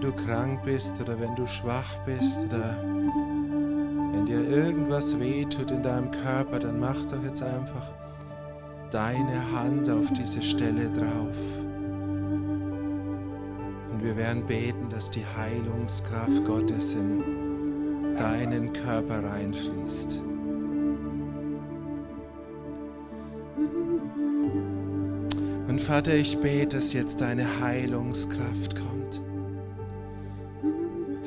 wenn du krank bist oder wenn du schwach bist oder wenn dir irgendwas wehtut in deinem Körper, dann mach doch jetzt einfach deine Hand auf diese Stelle drauf. Und wir werden beten, dass die Heilungskraft Gottes in deinen Körper reinfließt. Und Vater, ich bete, dass jetzt deine Heilungskraft kommt.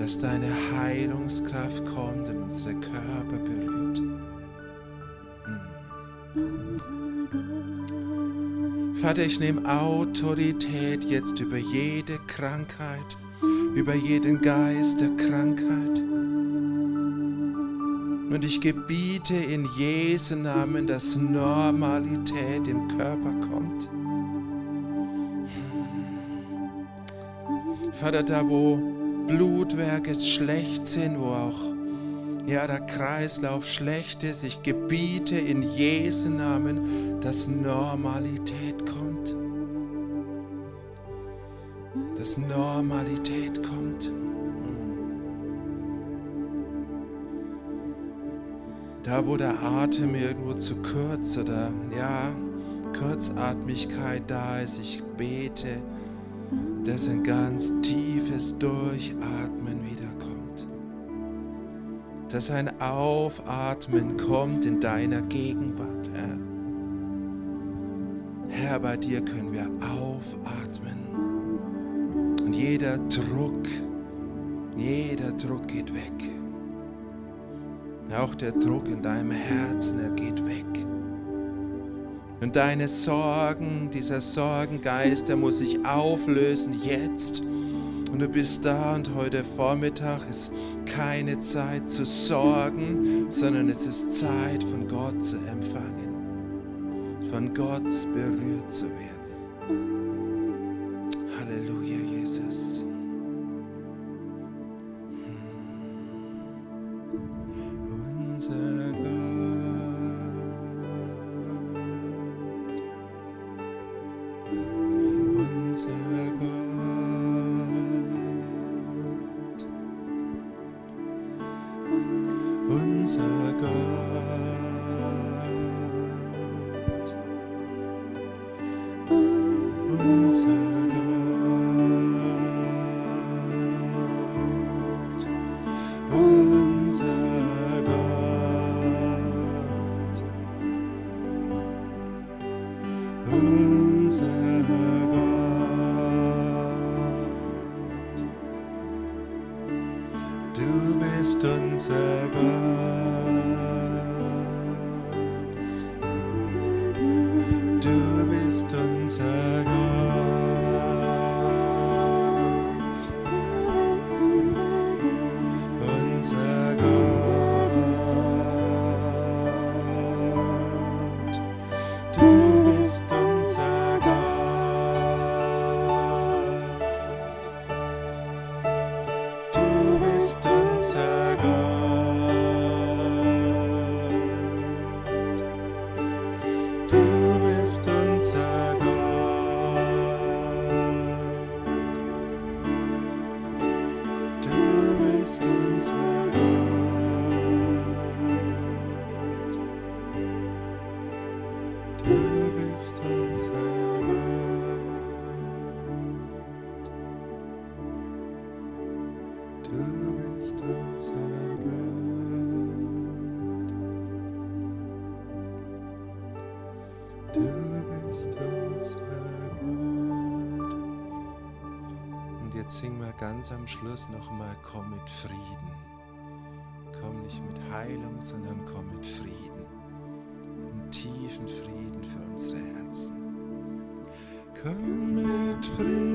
Dass deine Heilungskraft kommt und unsere Körper berührt. Hm. Vater, ich nehme Autorität jetzt über jede Krankheit, über jeden Geist der Krankheit. Und ich gebiete in Jesu Namen, dass Normalität im Körper kommt. Vater, da wo Blutwerke schlecht sind, wo auch ja, der Kreislauf schlecht ist, ich gebiete in Jesu Namen, dass Normalität kommt. Dass Normalität kommt. Da, wo der Atem irgendwo zu kurz oder ja, Kurzatmigkeit da ist, ich bete, dass ein ganz tiefes Durchatmen wiederkommt. Dass ein Aufatmen kommt in deiner Gegenwart, Herr. Herr, bei dir können wir aufatmen. Und jeder Druck, jeder Druck geht weg. Auch der Druck in deinem Herzen, er geht weg. Und deine Sorgen, dieser Sorgengeist, der muss sich auflösen jetzt. Und du bist da und heute Vormittag ist keine Zeit zu sorgen, sondern es ist Zeit von Gott zu empfangen, von Gott berührt zu werden. Ganz am Schluss nochmal, komm mit Frieden. Komm nicht mit Heilung, sondern komm mit Frieden. Einen tiefen Frieden für unsere Herzen. Komm mit Frieden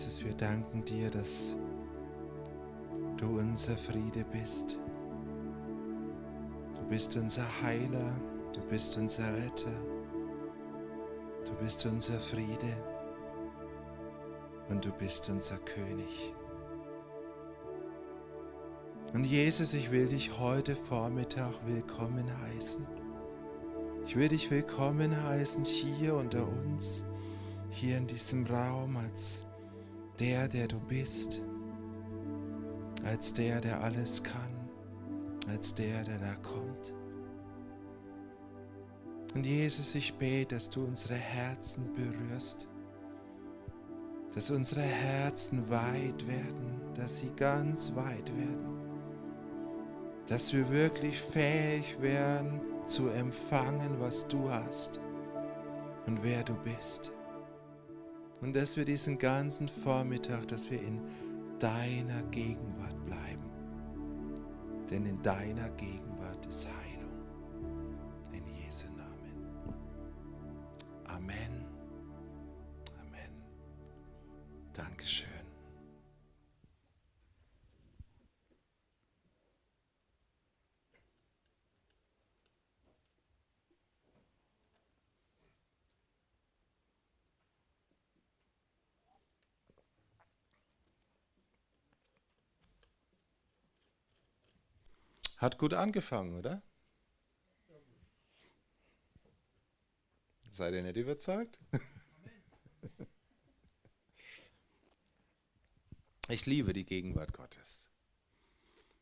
Jesus, wir danken dir, dass du unser Friede bist. Du bist unser Heiler, du bist unser Retter, du bist unser Friede und du bist unser König. Und Jesus, ich will dich heute Vormittag willkommen heißen. Ich will dich willkommen heißen hier unter uns, hier in diesem Raum als der, der du bist, als der, der alles kann, als der, der da kommt. Und Jesus, ich bete, dass du unsere Herzen berührst, dass unsere Herzen weit werden, dass sie ganz weit werden, dass wir wirklich fähig werden zu empfangen, was du hast, und wer du bist. Und dass wir diesen ganzen Vormittag, dass wir in deiner Gegenwart bleiben. Denn in deiner Gegenwart ist Heilung. In Jesu Namen. Amen. Amen. Dankeschön. Hat gut angefangen, oder? Seid ihr nicht überzeugt? Ich liebe die Gegenwart Gottes.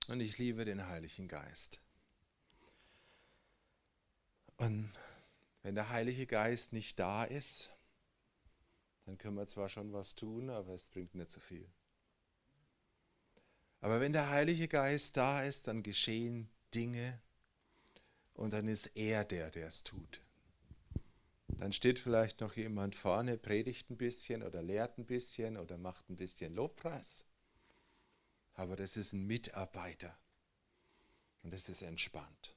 Und ich liebe den Heiligen Geist. Und wenn der Heilige Geist nicht da ist, dann können wir zwar schon was tun, aber es bringt nicht so viel. Aber wenn der Heilige Geist da ist, dann geschehen Dinge und dann ist er der, der es tut. Dann steht vielleicht noch jemand vorne, predigt ein bisschen oder lehrt ein bisschen oder macht ein bisschen Lobpreis. Aber das ist ein Mitarbeiter und das ist entspannt.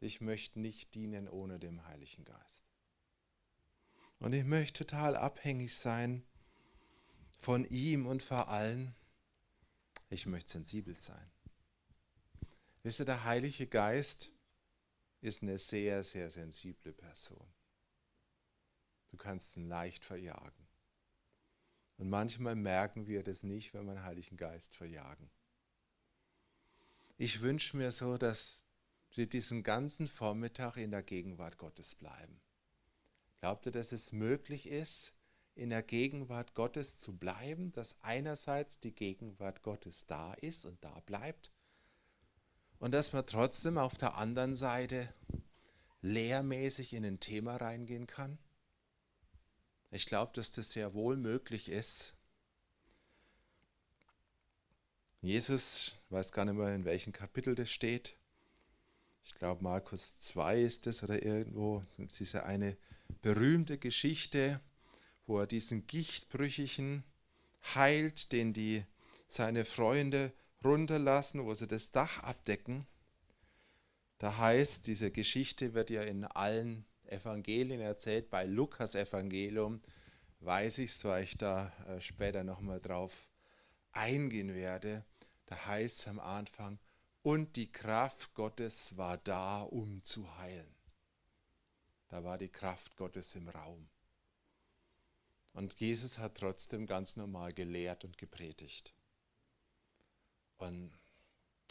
Ich möchte nicht dienen ohne den Heiligen Geist. Und ich möchte total abhängig sein von ihm und vor allem ich möchte sensibel sein. Wisst ihr, der Heilige Geist ist eine sehr, sehr sensible Person. Du kannst ihn leicht verjagen. Und manchmal merken wir das nicht, wenn wir den Heiligen Geist verjagen. Ich wünsche mir so, dass wir diesen ganzen Vormittag in der Gegenwart Gottes bleiben. Glaubt ihr, dass es möglich ist, in der Gegenwart Gottes zu bleiben, dass einerseits die Gegenwart Gottes da ist und da bleibt und dass man trotzdem auf der anderen Seite lehrmäßig in ein Thema reingehen kann? Ich glaube, dass das sehr wohl möglich ist. Jesus, ich weiß gar nicht mehr, in welchem Kapitel das steht. Ich glaube, Markus 2 ist es oder irgendwo. Das ist eine berühmte Geschichte, wo er diesen Gichtbrüchigen heilt, den die seine Freunde runterlassen, wo sie das Dach abdecken. Da heißt, diese Geschichte wird ja in allen Evangelien erzählt, bei Lukas Evangelium weiß ich es, weil ich da äh, später nochmal drauf eingehen werde. Da heißt es am Anfang, und die Kraft Gottes war da, um zu heilen. Da war die Kraft Gottes im Raum. Und Jesus hat trotzdem ganz normal gelehrt und gepredigt. Und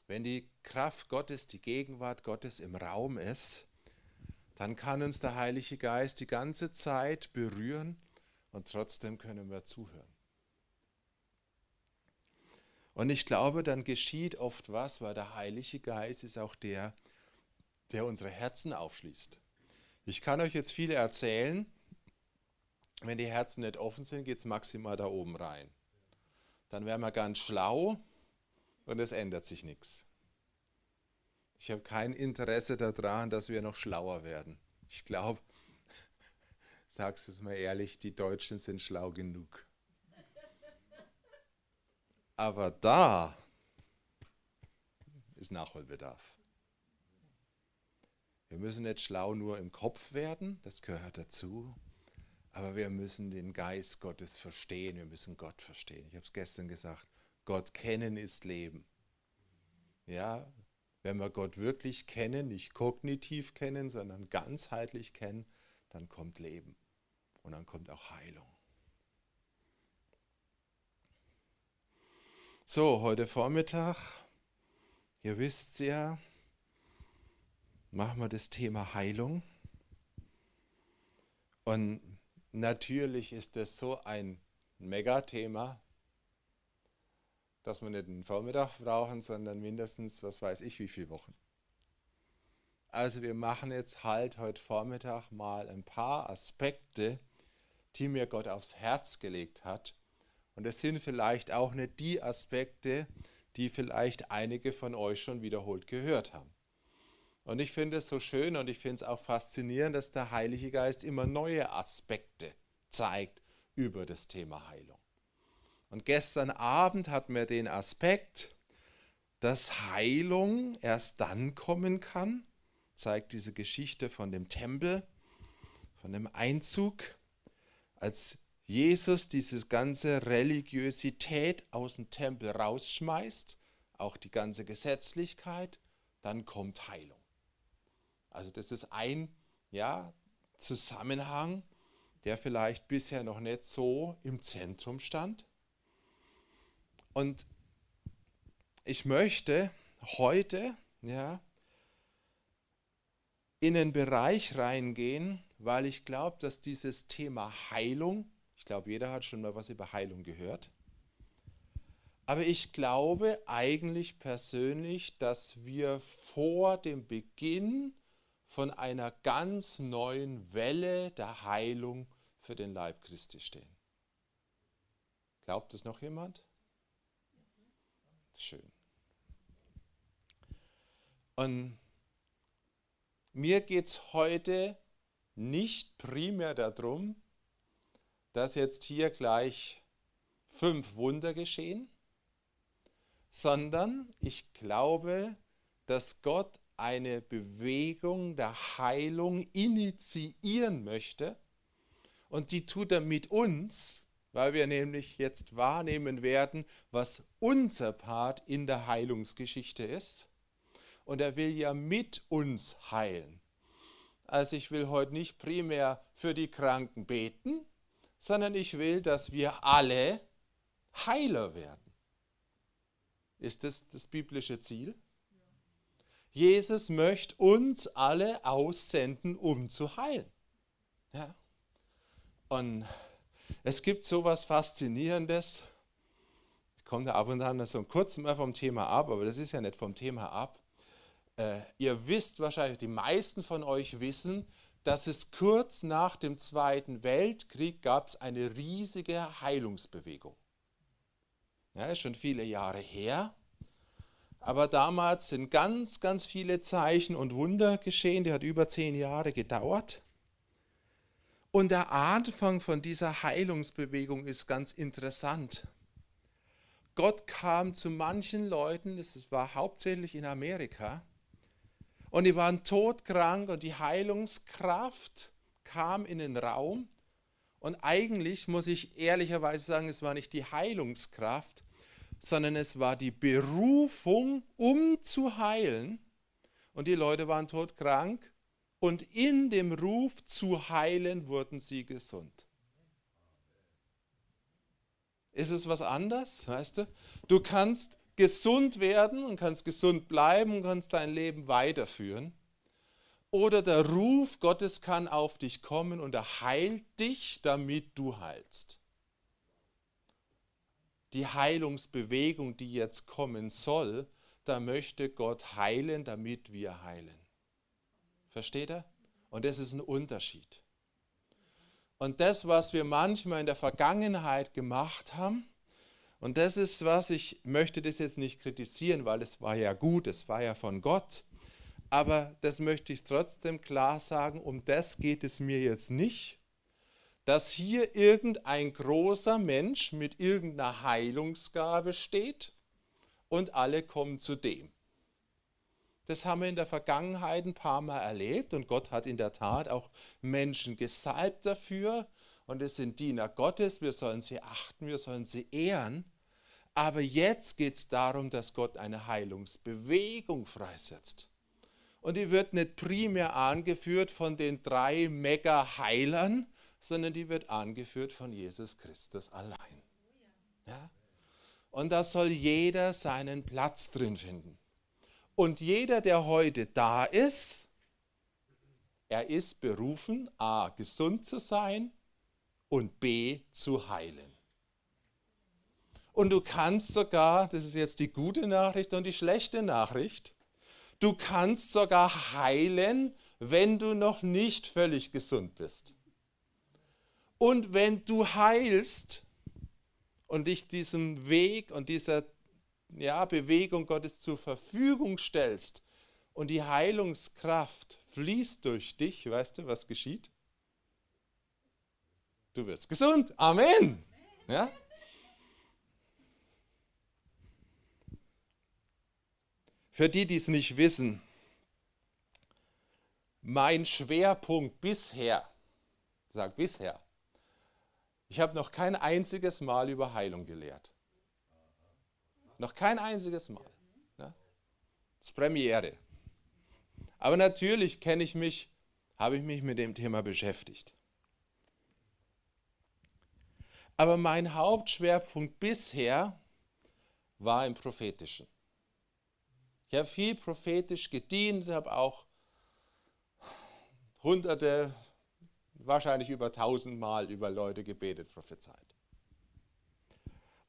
wenn die Kraft Gottes, die Gegenwart Gottes im Raum ist, dann kann uns der Heilige Geist die ganze Zeit berühren und trotzdem können wir zuhören. Und ich glaube, dann geschieht oft was, weil der Heilige Geist ist auch der, der unsere Herzen aufschließt. Ich kann euch jetzt viele erzählen, wenn die Herzen nicht offen sind, geht es maximal da oben rein. Dann wären wir ganz schlau und es ändert sich nichts. Ich habe kein Interesse daran, dass wir noch schlauer werden. Ich glaube, sagst es mal ehrlich, die Deutschen sind schlau genug. Aber da ist Nachholbedarf. Wir müssen nicht schlau nur im Kopf werden, das gehört dazu, aber wir müssen den Geist Gottes verstehen, wir müssen Gott verstehen. Ich habe es gestern gesagt, Gott kennen ist Leben. Ja, wenn wir Gott wirklich kennen, nicht kognitiv kennen, sondern ganzheitlich kennen, dann kommt Leben und dann kommt auch Heilung. So, heute Vormittag, ihr wisst ja, machen wir das Thema Heilung. Und Natürlich ist das so ein Megathema, dass wir nicht einen Vormittag brauchen, sondern mindestens, was weiß ich, wie viele Wochen. Also wir machen jetzt halt heute Vormittag mal ein paar Aspekte, die mir Gott aufs Herz gelegt hat. Und das sind vielleicht auch nicht die Aspekte, die vielleicht einige von euch schon wiederholt gehört haben. Und ich finde es so schön und ich finde es auch faszinierend, dass der Heilige Geist immer neue Aspekte zeigt über das Thema Heilung. Und gestern Abend hatten wir den Aspekt, dass Heilung erst dann kommen kann, zeigt diese Geschichte von dem Tempel, von dem Einzug, als Jesus diese ganze Religiosität aus dem Tempel rausschmeißt, auch die ganze Gesetzlichkeit, dann kommt Heilung. Also das ist ein ja, Zusammenhang, der vielleicht bisher noch nicht so im Zentrum stand. Und ich möchte heute ja, in den Bereich reingehen, weil ich glaube, dass dieses Thema Heilung, ich glaube, jeder hat schon mal was über Heilung gehört, aber ich glaube eigentlich persönlich, dass wir vor dem Beginn von einer ganz neuen Welle der Heilung für den Leib Christi stehen. Glaubt es noch jemand? Schön. Und mir geht es heute nicht primär darum, dass jetzt hier gleich fünf Wunder geschehen, sondern ich glaube, dass Gott eine Bewegung der Heilung initiieren möchte. Und die tut er mit uns, weil wir nämlich jetzt wahrnehmen werden, was unser Part in der Heilungsgeschichte ist. Und er will ja mit uns heilen. Also ich will heute nicht primär für die Kranken beten, sondern ich will, dass wir alle Heiler werden. Ist das das biblische Ziel? Jesus möchte uns alle aussenden, um zu heilen. Ja. Und es gibt so etwas Faszinierendes. Ich komme da ab und an so kurz mal vom Thema ab, aber das ist ja nicht vom Thema ab. Äh, ihr wisst wahrscheinlich, die meisten von euch wissen, dass es kurz nach dem Zweiten Weltkrieg gab es eine riesige Heilungsbewegung. Ja, ist schon viele Jahre her. Aber damals sind ganz, ganz viele Zeichen und Wunder geschehen. Die hat über zehn Jahre gedauert. Und der Anfang von dieser Heilungsbewegung ist ganz interessant. Gott kam zu manchen Leuten, es war hauptsächlich in Amerika, und die waren todkrank und die Heilungskraft kam in den Raum. Und eigentlich muss ich ehrlicherweise sagen, es war nicht die Heilungskraft, sondern es war die Berufung, um zu heilen. Und die Leute waren todkrank und in dem Ruf zu heilen wurden sie gesund. Ist es was anderes, weißt du? Du kannst gesund werden und kannst gesund bleiben und kannst dein Leben weiterführen. Oder der Ruf Gottes kann auf dich kommen und er heilt dich, damit du heilst die Heilungsbewegung, die jetzt kommen soll, da möchte Gott heilen, damit wir heilen. Versteht er? Und das ist ein Unterschied. Und das, was wir manchmal in der Vergangenheit gemacht haben, und das ist was, ich möchte das jetzt nicht kritisieren, weil es war ja gut, es war ja von Gott. Aber das möchte ich trotzdem klar sagen, um das geht es mir jetzt nicht, dass hier irgendein großer Mensch mit irgendeiner Heilungsgabe steht und alle kommen zu dem. Das haben wir in der Vergangenheit ein paar Mal erlebt und Gott hat in der Tat auch Menschen gesalbt dafür und es sind Diener Gottes, wir sollen sie achten, wir sollen sie ehren. Aber jetzt geht es darum, dass Gott eine Heilungsbewegung freisetzt. Und die wird nicht primär angeführt von den drei Mega-Heilern, sondern die wird angeführt von Jesus Christus allein. Ja? Und da soll jeder seinen Platz drin finden. Und jeder, der heute da ist, er ist berufen, a, gesund zu sein und b, zu heilen. Und du kannst sogar, das ist jetzt die gute Nachricht und die schlechte Nachricht, du kannst sogar heilen, wenn du noch nicht völlig gesund bist. Und wenn du heilst und dich diesem Weg und dieser ja, Bewegung Gottes zur Verfügung stellst und die Heilungskraft fließt durch dich, weißt du, was geschieht? Du wirst gesund. Amen. Ja? Für die, die es nicht wissen, mein Schwerpunkt bisher, sag bisher, ich habe noch kein einziges Mal über Heilung gelehrt. Noch kein einziges Mal. Ja? Das ist Premiere. Aber natürlich kenne ich mich, habe ich mich mit dem Thema beschäftigt. Aber mein Hauptschwerpunkt bisher war im Prophetischen. Ich habe viel prophetisch gedient, habe auch hunderte, wahrscheinlich über tausend Mal über Leute gebetet, prophezeit.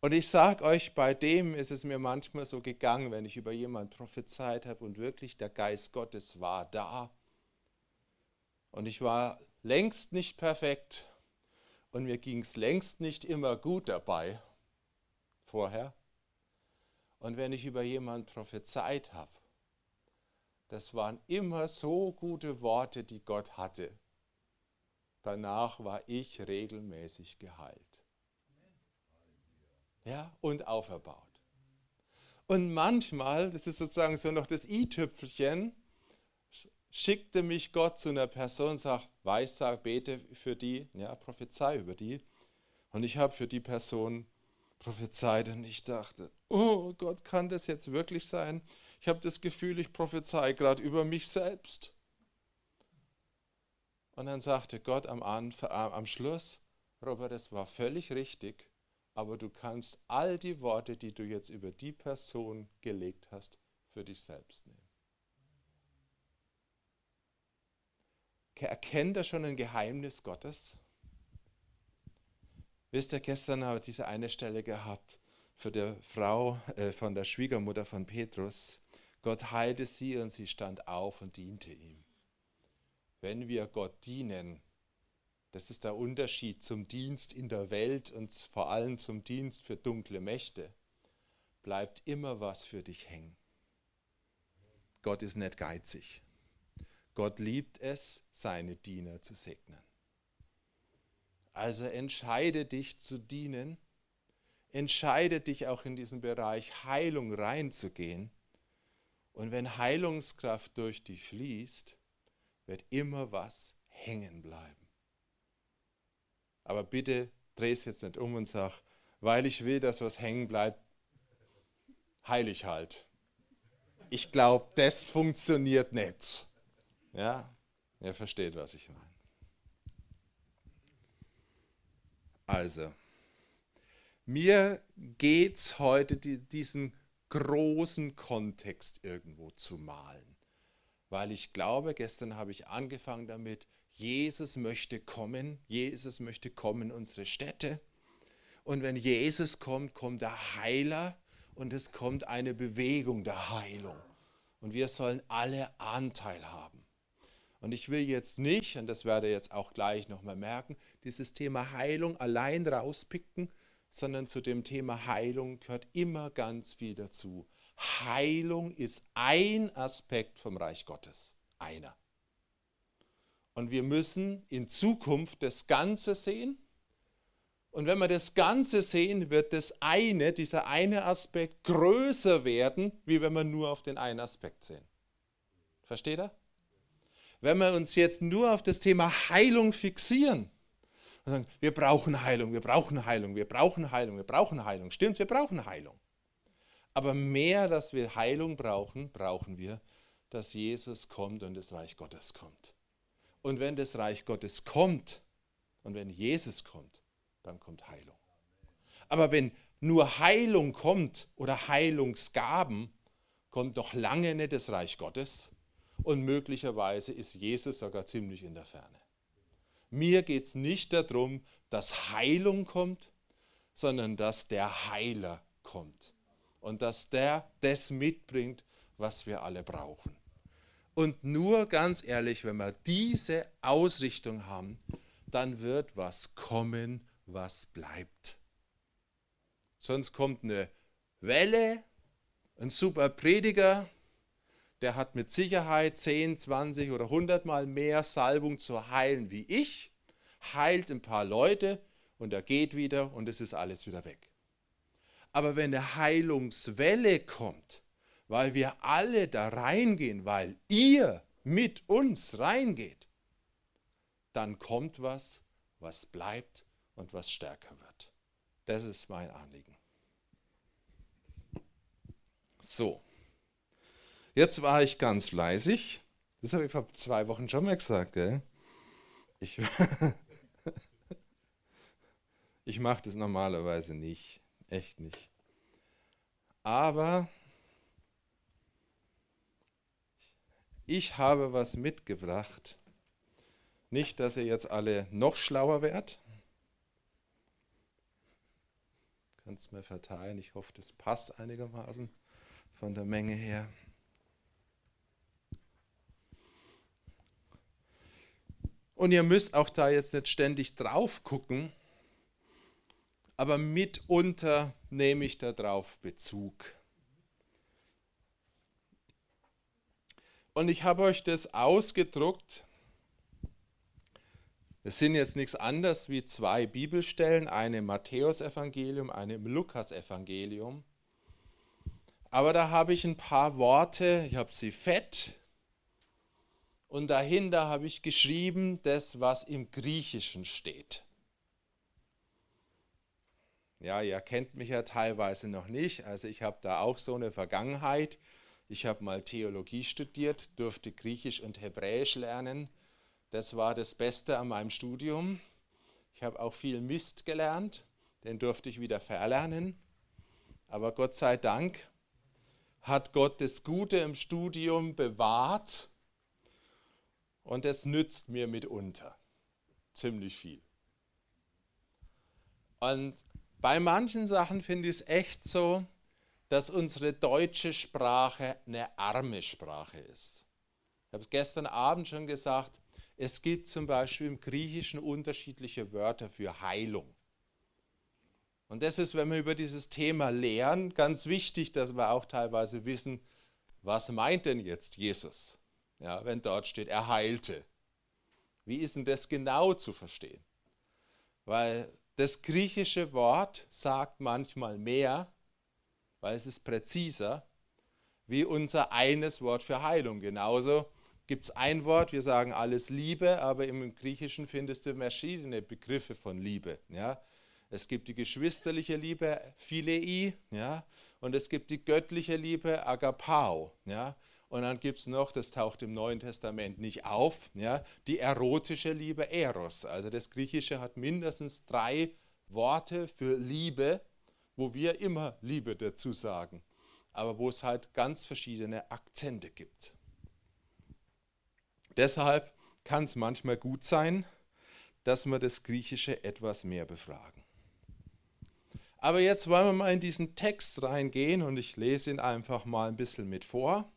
Und ich sage euch, bei dem ist es mir manchmal so gegangen, wenn ich über jemanden prophezeit habe und wirklich der Geist Gottes war da. Und ich war längst nicht perfekt und mir ging es längst nicht immer gut dabei vorher. Und wenn ich über jemanden prophezeit habe, das waren immer so gute Worte, die Gott hatte. Danach war ich regelmäßig geheilt. Ja, und auferbaut. Und manchmal, das ist sozusagen so noch das i-Tüpfelchen, schickte mich Gott zu einer Person und sagt, weissag, bete für die, ja, prophezei über die. Und ich habe für die Person prophezeit und ich dachte, oh Gott, kann das jetzt wirklich sein? Ich habe das Gefühl, ich prophezei gerade über mich selbst. Und dann sagte Gott am, Anfang, am Schluss, Robert, das war völlig richtig, aber du kannst all die Worte, die du jetzt über die Person gelegt hast, für dich selbst nehmen. Erkennt er schon ein Geheimnis Gottes? Wisst ihr, gestern habe ich diese eine Stelle gehabt für die Frau äh, von der Schwiegermutter von Petrus. Gott heilte sie und sie stand auf und diente ihm. Wenn wir Gott dienen, das ist der Unterschied zum Dienst in der Welt und vor allem zum Dienst für dunkle Mächte, bleibt immer was für dich hängen. Gott ist nicht geizig. Gott liebt es, seine Diener zu segnen. Also entscheide dich zu dienen, entscheide dich auch in diesen Bereich Heilung reinzugehen. Und wenn Heilungskraft durch dich fließt, wird immer was hängen bleiben. Aber bitte dreh es jetzt nicht um und sag, weil ich will, dass was hängen bleibt, heilig halt. Ich glaube, das funktioniert nicht. Ja, ihr versteht, was ich meine. Also, mir geht es heute, die, diesen großen Kontext irgendwo zu malen. Weil ich glaube, gestern habe ich angefangen damit, Jesus möchte kommen, Jesus möchte kommen in unsere Städte. Und wenn Jesus kommt, kommt der Heiler und es kommt eine Bewegung der Heilung. Und wir sollen alle Anteil haben. Und ich will jetzt nicht, und das werde ich jetzt auch gleich nochmal merken, dieses Thema Heilung allein rauspicken, sondern zu dem Thema Heilung gehört immer ganz viel dazu. Heilung ist ein Aspekt vom Reich Gottes. Einer. Und wir müssen in Zukunft das Ganze sehen. Und wenn wir das Ganze sehen, wird das eine, dieser eine Aspekt größer werden, wie wenn wir nur auf den einen Aspekt sehen. Versteht ihr? wenn wir uns jetzt nur auf das Thema Heilung fixieren und sagen, wir brauchen Heilung, wir brauchen Heilung, wir brauchen Heilung, wir brauchen Heilung. Stimmt's, wir brauchen Heilung. Aber mehr, dass wir Heilung brauchen, brauchen wir, dass Jesus kommt und das Reich Gottes kommt. Und wenn das Reich Gottes kommt und wenn Jesus kommt, dann kommt Heilung. Aber wenn nur Heilung kommt oder Heilungsgaben, kommt doch lange nicht das Reich Gottes und möglicherweise ist Jesus sogar ziemlich in der Ferne. Mir geht es nicht darum, dass Heilung kommt, sondern dass der Heiler kommt und dass der das mitbringt, was wir alle brauchen. Und nur ganz ehrlich, wenn wir diese Ausrichtung haben, dann wird was kommen, was bleibt. Sonst kommt eine Welle, ein super Prediger, der hat mit Sicherheit 10, 20 oder 100 Mal mehr Salbung zu heilen wie ich, heilt ein paar Leute und er geht wieder und es ist alles wieder weg. Aber wenn eine Heilungswelle kommt, weil wir alle da reingehen, weil ihr mit uns reingeht, dann kommt was, was bleibt und was stärker wird. Das ist mein Anliegen. So, jetzt war ich ganz fleißig. Das habe ich vor zwei Wochen schon mal gesagt. Gell? Ich, ich mache das normalerweise nicht. Echt nicht. Aber ich habe was mitgebracht. Nicht, dass ihr jetzt alle noch schlauer werdet. Kannst mir verteilen. Ich hoffe, das passt einigermaßen von der Menge her. Und ihr müsst auch da jetzt nicht ständig drauf gucken, aber mitunter nehme ich darauf Bezug. Und ich habe euch das ausgedruckt. Es sind jetzt nichts anderes wie zwei Bibelstellen, eine im Matthäusevangelium, eine im Lukasevangelium. Aber da habe ich ein paar Worte, ich habe sie fett und dahinter habe ich geschrieben das, was im Griechischen steht. Ja, ihr kennt mich ja teilweise noch nicht. Also ich habe da auch so eine Vergangenheit. Ich habe mal Theologie studiert, durfte Griechisch und Hebräisch lernen. Das war das Beste an meinem Studium. Ich habe auch viel Mist gelernt, den durfte ich wieder verlernen. Aber Gott sei Dank hat Gott das Gute im Studium bewahrt und es nützt mir mitunter ziemlich viel. Und bei manchen Sachen finde ich es echt so, dass unsere deutsche Sprache eine arme Sprache ist. Ich habe es gestern Abend schon gesagt, es gibt zum Beispiel im Griechischen unterschiedliche Wörter für Heilung. Und das ist, wenn wir über dieses Thema lehren, ganz wichtig, dass wir auch teilweise wissen, was meint denn jetzt Jesus, ja, wenn dort steht, er heilte. Wie ist denn das genau zu verstehen? Weil das griechische Wort sagt manchmal mehr, weil es ist präziser, wie unser eines Wort für Heilung. Genauso gibt es ein Wort, wir sagen alles Liebe, aber im Griechischen findest du verschiedene Begriffe von Liebe. Ja? Es gibt die geschwisterliche Liebe, Philei, ja? und es gibt die göttliche Liebe, Agapao. Ja? Und dann gibt es noch, das taucht im Neuen Testament nicht auf, ja, die erotische Liebe Eros. Also das Griechische hat mindestens drei Worte für Liebe, wo wir immer Liebe dazu sagen, aber wo es halt ganz verschiedene Akzente gibt. Deshalb kann es manchmal gut sein, dass wir das Griechische etwas mehr befragen. Aber jetzt wollen wir mal in diesen Text reingehen und ich lese ihn einfach mal ein bisschen mit vor.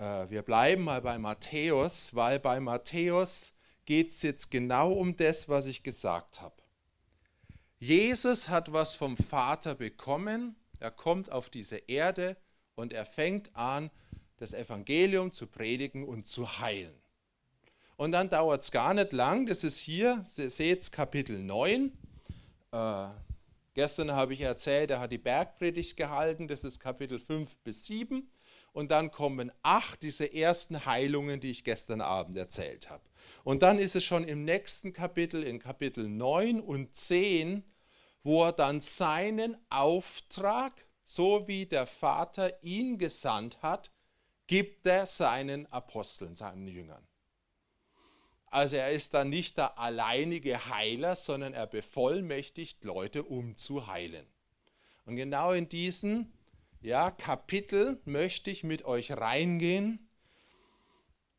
Äh, wir bleiben mal bei Matthäus, weil bei Matthäus geht es jetzt genau um das, was ich gesagt habe. Jesus hat was vom Vater bekommen, er kommt auf diese Erde und er fängt an, das Evangelium zu predigen und zu heilen. Und dann dauert es gar nicht lang, das ist hier, ihr seht Kapitel 9. Äh, gestern habe ich erzählt, er hat die Bergpredigt gehalten, das ist Kapitel 5 bis 7 und dann kommen acht diese ersten Heilungen, die ich gestern Abend erzählt habe. Und dann ist es schon im nächsten Kapitel, in Kapitel 9 und 10, wo er dann seinen Auftrag, so wie der Vater ihn gesandt hat, gibt er seinen Aposteln, seinen Jüngern. Also er ist dann nicht der alleinige Heiler, sondern er bevollmächtigt Leute, um zu heilen. Und genau in diesen ja, Kapitel möchte ich mit euch reingehen,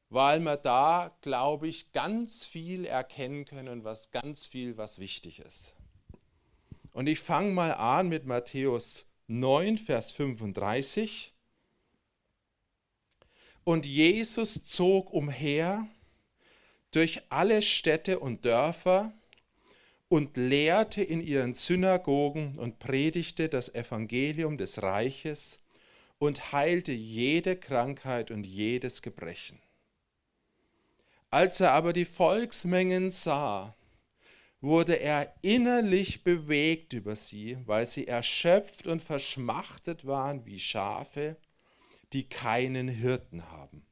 weil wir da, glaube ich, ganz viel erkennen können, was ganz viel, was wichtig ist. Und ich fange mal an mit Matthäus 9, Vers 35. Und Jesus zog umher durch alle Städte und Dörfer und lehrte in ihren Synagogen und predigte das Evangelium des Reiches und heilte jede Krankheit und jedes Gebrechen. Als er aber die Volksmengen sah, wurde er innerlich bewegt über sie, weil sie erschöpft und verschmachtet waren wie Schafe, die keinen Hirten haben.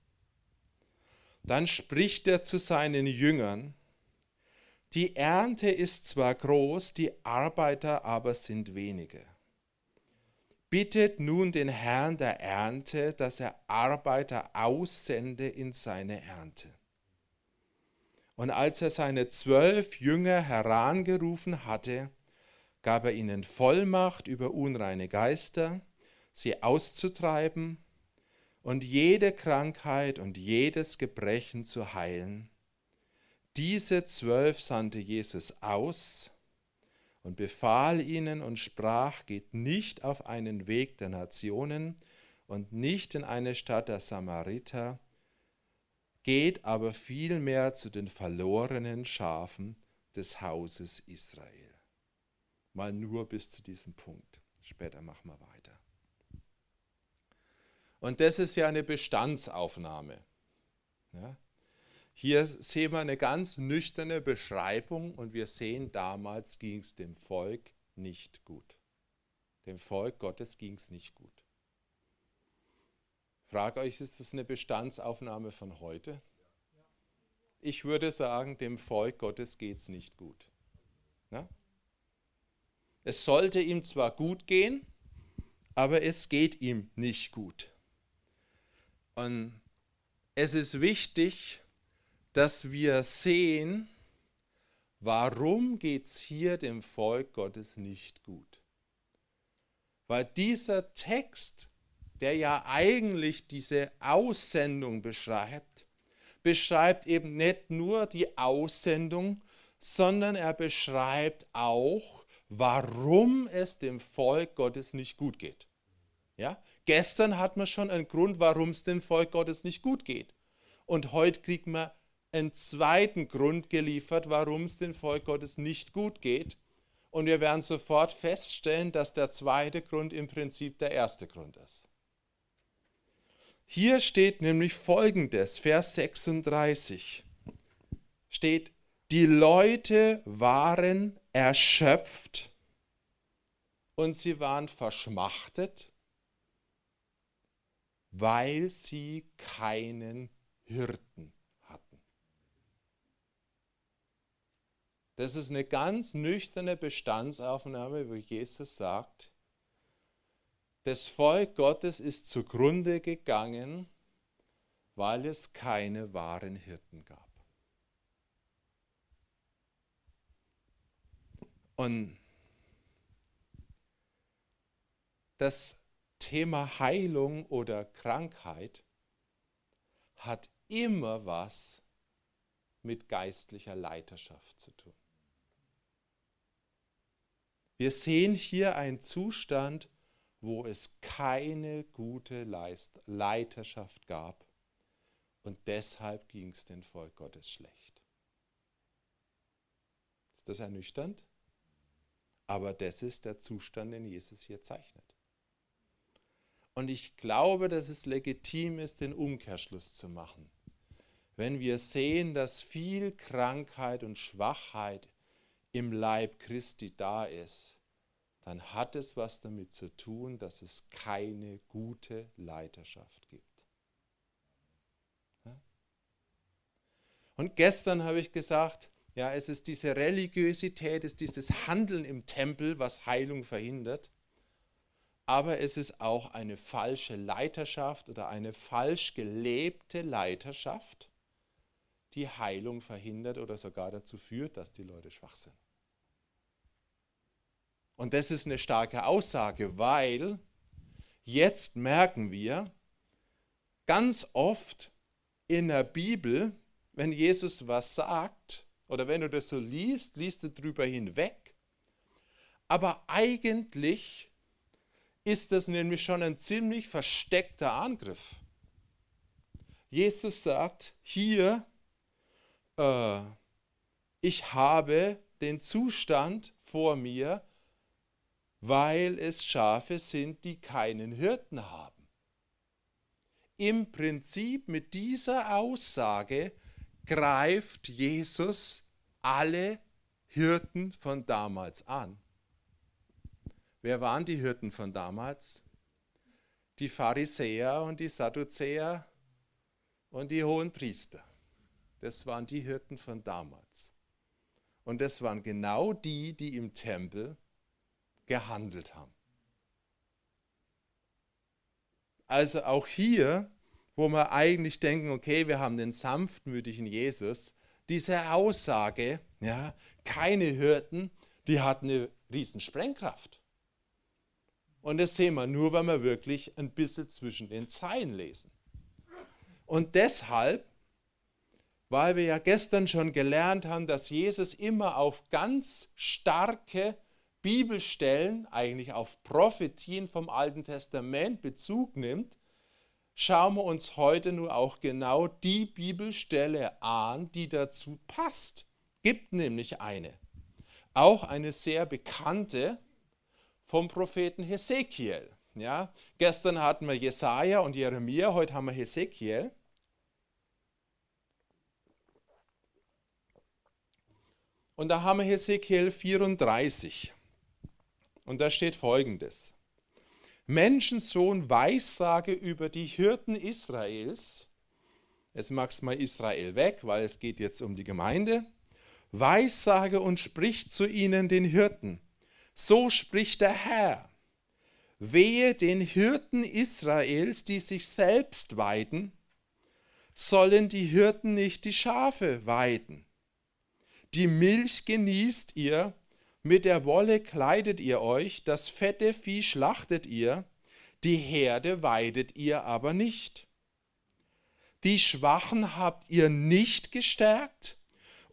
Dann spricht er zu seinen Jüngern, die Ernte ist zwar groß, die Arbeiter aber sind wenige. Bittet nun den Herrn der Ernte, dass er Arbeiter aussende in seine Ernte. Und als er seine zwölf Jünger herangerufen hatte, gab er ihnen Vollmacht über unreine Geister, sie auszutreiben und jede Krankheit und jedes Gebrechen zu heilen. Diese zwölf sandte Jesus aus und befahl ihnen und sprach, geht nicht auf einen Weg der Nationen und nicht in eine Stadt der Samariter, geht aber vielmehr zu den verlorenen Schafen des Hauses Israel. Mal nur bis zu diesem Punkt. Später machen wir weiter. Und das ist ja eine Bestandsaufnahme. Ja? Hier sehen wir eine ganz nüchterne Beschreibung und wir sehen, damals ging es dem Volk nicht gut. Dem Volk Gottes ging es nicht gut frage euch, ist das eine Bestandsaufnahme von heute? Ich würde sagen, dem Volk Gottes geht es nicht gut. Na? Es sollte ihm zwar gut gehen, aber es geht ihm nicht gut. Und es ist wichtig, dass wir sehen, warum geht es hier dem Volk Gottes nicht gut. Weil dieser Text der ja eigentlich diese Aussendung beschreibt, beschreibt eben nicht nur die Aussendung, sondern er beschreibt auch, warum es dem Volk Gottes nicht gut geht. Ja? Gestern hat man schon einen Grund, warum es dem Volk Gottes nicht gut geht. Und heute kriegt man einen zweiten Grund geliefert, warum es dem Volk Gottes nicht gut geht. Und wir werden sofort feststellen, dass der zweite Grund im Prinzip der erste Grund ist. Hier steht nämlich folgendes, Vers 36. Steht, die Leute waren erschöpft und sie waren verschmachtet, weil sie keinen Hirten hatten. Das ist eine ganz nüchterne Bestandsaufnahme, wo Jesus sagt, das Volk Gottes ist zugrunde gegangen, weil es keine wahren Hirten gab. Und das Thema Heilung oder Krankheit hat immer was mit geistlicher Leiterschaft zu tun. Wir sehen hier einen Zustand, wo es keine gute Leiterschaft gab. Und deshalb ging es dem Volk Gottes schlecht. Ist das ernüchternd? Aber das ist der Zustand, den Jesus hier zeichnet. Und ich glaube, dass es legitim ist, den Umkehrschluss zu machen. Wenn wir sehen, dass viel Krankheit und Schwachheit im Leib Christi da ist, dann hat es was damit zu tun, dass es keine gute Leiterschaft gibt. Und gestern habe ich gesagt, ja, es ist diese Religiosität, es ist dieses Handeln im Tempel, was Heilung verhindert. Aber es ist auch eine falsche Leiterschaft oder eine falsch gelebte Leiterschaft, die Heilung verhindert oder sogar dazu führt, dass die Leute schwach sind. Und das ist eine starke Aussage, weil jetzt merken wir ganz oft in der Bibel, wenn Jesus was sagt oder wenn du das so liest, liest du drüber hinweg. Aber eigentlich ist das nämlich schon ein ziemlich versteckter Angriff. Jesus sagt hier, äh, ich habe den Zustand vor mir, weil es Schafe sind, die keinen Hirten haben. im Prinzip mit dieser Aussage greift Jesus alle Hirten von damals an. Wer waren die Hirten von damals? Die Pharisäer und die Sadduzäer und die hohen Priester. Das waren die Hirten von damals. Und das waren genau die, die im Tempel gehandelt haben. Also auch hier, wo wir eigentlich denken, okay, wir haben den sanftmütigen Jesus, diese Aussage, ja, keine Hirten, die hat eine riesen Sprengkraft. Und das sehen wir nur, wenn wir wirklich ein bisschen zwischen den Zeilen lesen. Und deshalb, weil wir ja gestern schon gelernt haben, dass Jesus immer auf ganz starke Bibelstellen, eigentlich auf Prophetien vom Alten Testament Bezug nimmt, schauen wir uns heute nur auch genau die Bibelstelle an, die dazu passt. Gibt nämlich eine. Auch eine sehr bekannte vom Propheten Hesekiel. Ja, gestern hatten wir Jesaja und Jeremia, heute haben wir Hesekiel. Und da haben wir Hesekiel 34. Und da steht folgendes. Menschensohn Weissage über die Hirten Israels. Jetzt machst du mal Israel weg, weil es geht jetzt um die Gemeinde. Weissage und spricht zu ihnen den Hirten. So spricht der Herr. Wehe den Hirten Israels, die sich selbst weiden, sollen die Hirten nicht die Schafe weiden. Die Milch genießt ihr mit der Wolle kleidet ihr euch, das fette Vieh schlachtet ihr, die Herde weidet ihr aber nicht. Die Schwachen habt ihr nicht gestärkt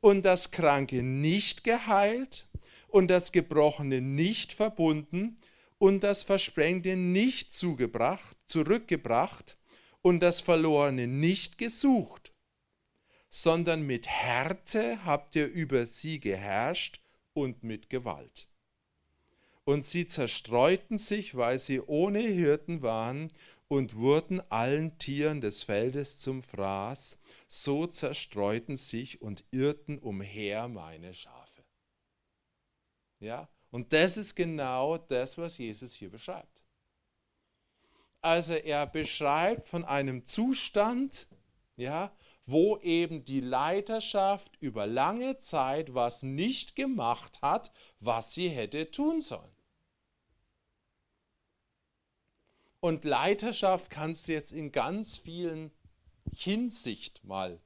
und das Kranke nicht geheilt und das Gebrochene nicht verbunden und das Versprengte nicht zugebracht, zurückgebracht und das Verlorene nicht gesucht, sondern mit Härte habt ihr über sie geherrscht und mit Gewalt. Und sie zerstreuten sich, weil sie ohne Hirten waren und wurden allen Tieren des Feldes zum Fraß. So zerstreuten sich und irrten umher meine Schafe. Ja, und das ist genau das, was Jesus hier beschreibt. Also er beschreibt von einem Zustand, ja, wo eben die Leiterschaft über lange Zeit was nicht gemacht hat, was sie hätte tun sollen. Und Leiterschaft kannst du jetzt in ganz vielen Hinsicht mal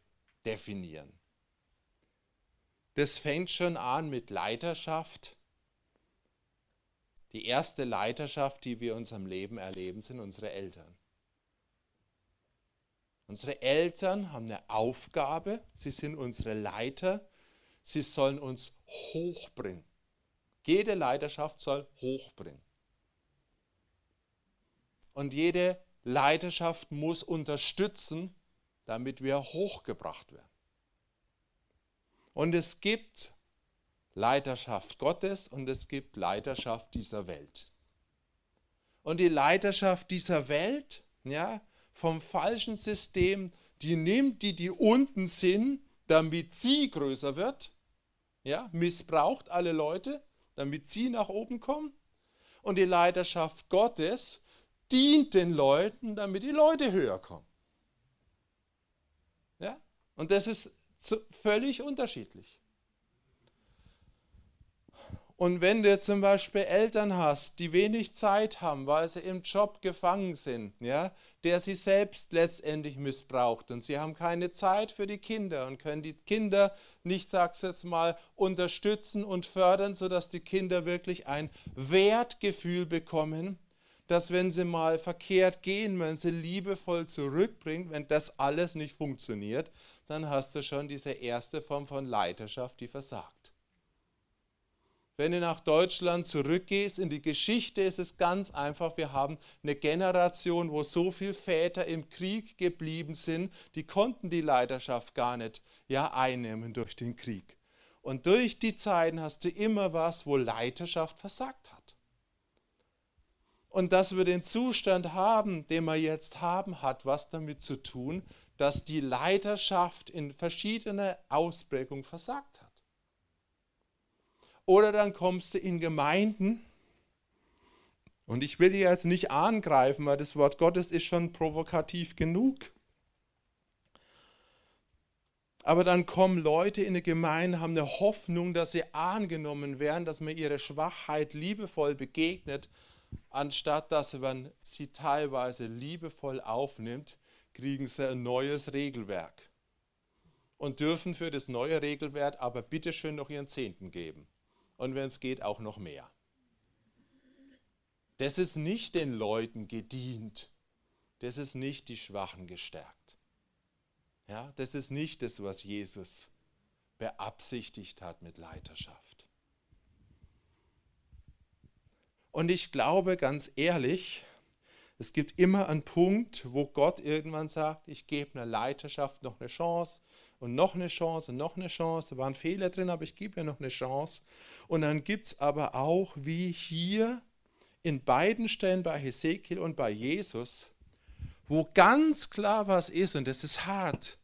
definieren. Das fängt schon an mit Leiterschaft. Die erste Leiterschaft, die wir in unserem Leben erleben, sind unsere Eltern. Unsere Eltern haben eine Aufgabe, sie sind unsere Leiter, sie sollen uns hochbringen. Jede Leiterschaft soll hochbringen. Und jede Leiterschaft muss unterstützen, damit wir hochgebracht werden. Und es gibt Leiterschaft Gottes und es gibt Leiterschaft dieser Welt. Und die Leiterschaft dieser Welt, ja, vom falschen System, die nimmt die, die unten sind, damit sie größer wird, ja, missbraucht alle Leute, damit sie nach oben kommen. Und die Leiterschaft Gottes dient den Leuten, damit die Leute höher kommen. Ja? Und das ist völlig unterschiedlich. Und wenn du zum Beispiel Eltern hast, die wenig Zeit haben, weil sie im Job gefangen sind, ja, der sie selbst letztendlich missbraucht und sie haben keine Zeit für die Kinder und können die Kinder nicht, sag's jetzt mal, unterstützen und fördern, sodass die Kinder wirklich ein Wertgefühl bekommen, dass wenn sie mal verkehrt gehen, wenn sie liebevoll zurückbringen, wenn das alles nicht funktioniert, dann hast du schon diese erste Form von Leiterschaft, die versagt. Wenn du nach Deutschland zurückgehst, in die Geschichte ist es ganz einfach. Wir haben eine Generation, wo so viele Väter im Krieg geblieben sind, die konnten die Leiterschaft gar nicht ja, einnehmen durch den Krieg. Und durch die Zeiten hast du immer was, wo Leiterschaft versagt hat. Und dass wir den Zustand haben, den wir jetzt haben, hat was damit zu tun, dass die Leiterschaft in verschiedener Ausprägung versagt hat. Oder dann kommst du in Gemeinden, und ich will hier jetzt nicht angreifen, weil das Wort Gottes ist schon provokativ genug. Aber dann kommen Leute in eine Gemeinde, haben eine Hoffnung, dass sie angenommen werden, dass man ihre Schwachheit liebevoll begegnet, anstatt dass man sie teilweise liebevoll aufnimmt, kriegen sie ein neues Regelwerk und dürfen für das neue Regelwerk aber bitteschön noch ihren Zehnten geben. Und wenn es geht, auch noch mehr. Das ist nicht den Leuten gedient. Das ist nicht die Schwachen gestärkt. Ja, das ist nicht das, was Jesus beabsichtigt hat mit Leiterschaft. Und ich glaube ganz ehrlich, es gibt immer einen Punkt, wo Gott irgendwann sagt, ich gebe einer Leiterschaft noch eine Chance und noch eine Chance und noch eine Chance. Da waren Fehler drin, aber ich gebe ihr noch eine Chance. Und dann gibt es aber auch, wie hier in beiden Stellen bei Hesekiel und bei Jesus, wo ganz klar was ist, und das ist hart,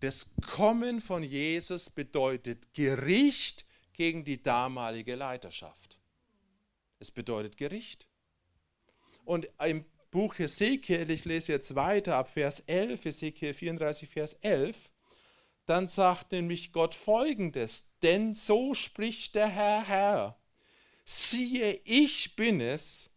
das Kommen von Jesus bedeutet Gericht gegen die damalige Leiterschaft. Es bedeutet Gericht. Und im Buch Hesekiel, ich lese jetzt weiter ab Vers 11, Hesekiel 34, Vers 11, dann sagt nämlich Gott folgendes, denn so spricht der Herr, Herr, siehe, ich bin es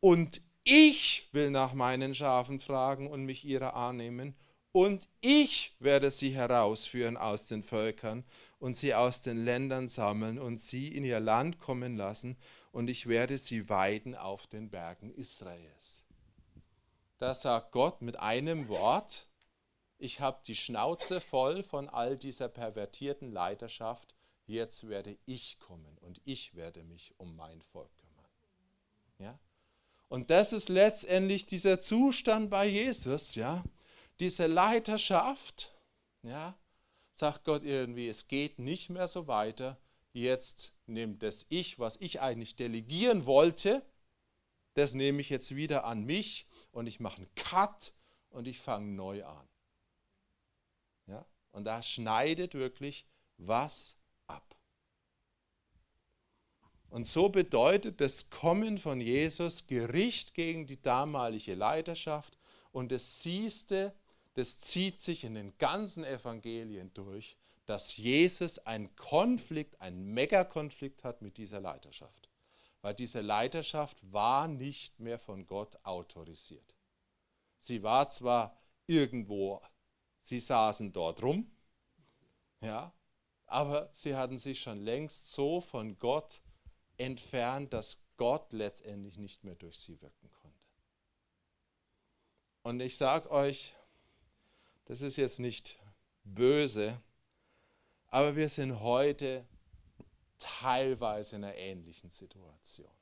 und ich will nach meinen Schafen fragen und mich ihrer annehmen und ich werde sie herausführen aus den Völkern und sie aus den Ländern sammeln und sie in ihr Land kommen lassen, und ich werde sie weiden auf den Bergen Israels. Da sagt Gott mit einem Wort, ich habe die Schnauze voll von all dieser pervertierten Leiterschaft, jetzt werde ich kommen und ich werde mich um mein Volk kümmern. Ja? Und das ist letztendlich dieser Zustand bei Jesus, ja, diese Leiterschaft, ja, sagt Gott irgendwie, es geht nicht mehr so weiter. Jetzt nimmt das Ich, was ich eigentlich delegieren wollte, das nehme ich jetzt wieder an mich und ich mache einen Cut und ich fange neu an. Und da schneidet wirklich was ab. Und so bedeutet das Kommen von Jesus Gericht gegen die damalige Leiterschaft und das siehste das zieht sich in den ganzen Evangelien durch, dass Jesus einen Konflikt, einen Megakonflikt hat mit dieser Leiterschaft. Weil diese Leiterschaft war nicht mehr von Gott autorisiert. Sie war zwar irgendwo, sie saßen dort rum, ja, aber sie hatten sich schon längst so von Gott entfernt, dass Gott letztendlich nicht mehr durch sie wirken konnte. Und ich sage euch, das ist jetzt nicht böse, aber wir sind heute teilweise in einer ähnlichen Situation.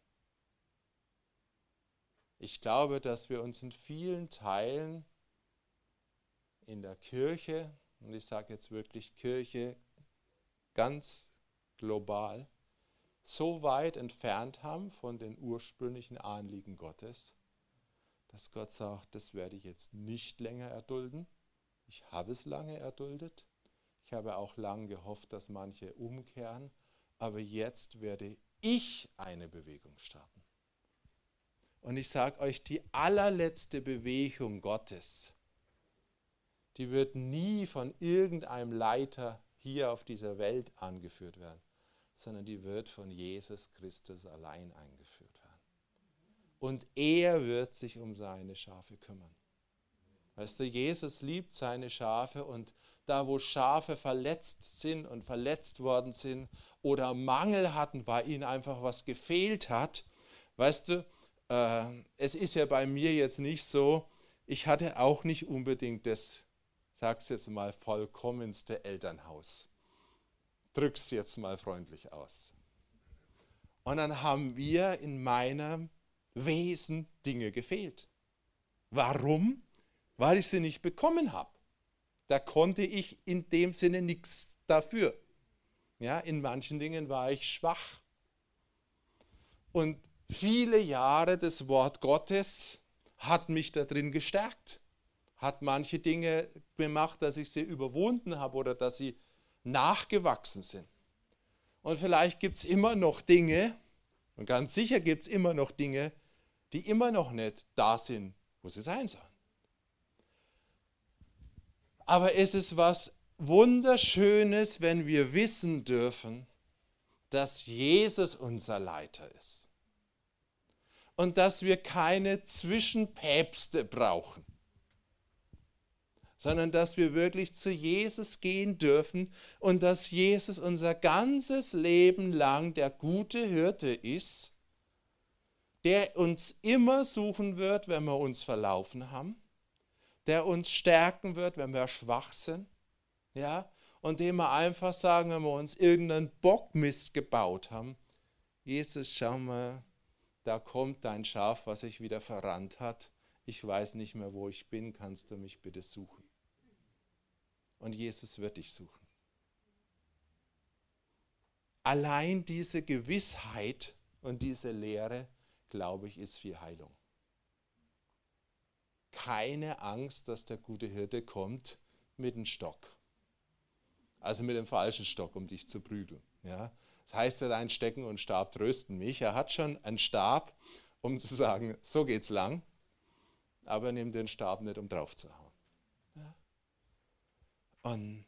Ich glaube, dass wir uns in vielen Teilen in der Kirche, und ich sage jetzt wirklich Kirche ganz global, so weit entfernt haben von den ursprünglichen Anliegen Gottes, dass Gott sagt, das werde ich jetzt nicht länger erdulden. Ich habe es lange erduldet. Ich habe auch lange gehofft, dass manche umkehren. Aber jetzt werde ich eine Bewegung starten. Und ich sage euch, die allerletzte Bewegung Gottes, die wird nie von irgendeinem Leiter hier auf dieser Welt angeführt werden, sondern die wird von Jesus Christus allein eingeführt werden. Und er wird sich um seine Schafe kümmern. Weißt du, Jesus liebt seine Schafe und da, wo Schafe verletzt sind und verletzt worden sind oder Mangel hatten, weil ihnen einfach was gefehlt hat, weißt du, äh, es ist ja bei mir jetzt nicht so, ich hatte auch nicht unbedingt das, sag's jetzt mal, vollkommenste Elternhaus. Drück's jetzt mal freundlich aus. Und dann haben wir in meinem Wesen Dinge gefehlt. Warum? weil ich sie nicht bekommen habe. Da konnte ich in dem Sinne nichts dafür. Ja, in manchen Dingen war ich schwach. Und viele Jahre das Wort Gottes hat mich darin gestärkt, hat manche Dinge gemacht, dass ich sie überwunden habe oder dass sie nachgewachsen sind. Und vielleicht gibt es immer noch Dinge, und ganz sicher gibt es immer noch Dinge, die immer noch nicht da sind, wo sie sein sollen. Aber es ist was Wunderschönes, wenn wir wissen dürfen, dass Jesus unser Leiter ist. Und dass wir keine Zwischenpäpste brauchen, sondern dass wir wirklich zu Jesus gehen dürfen und dass Jesus unser ganzes Leben lang der gute Hirte ist, der uns immer suchen wird, wenn wir uns verlaufen haben, der uns stärken wird, wenn wir schwach sind, ja, und dem wir einfach sagen, wenn wir uns irgendeinen Bockmist gebaut haben, Jesus, schau mal, da kommt dein Schaf, was sich wieder verrannt hat. Ich weiß nicht mehr, wo ich bin, kannst du mich bitte suchen? Und Jesus wird dich suchen. Allein diese Gewissheit und diese Lehre, glaube ich, ist viel Heilung. Keine Angst, dass der gute Hirte kommt mit dem Stock also mit dem falschen Stock, um dich zu prügeln. Ja? Das heißt ja, dein Stecken und Stab trösten mich. Er hat schon einen Stab, um zu sagen, so geht's lang, aber er nimmt den Stab nicht, um drauf zu hauen. Und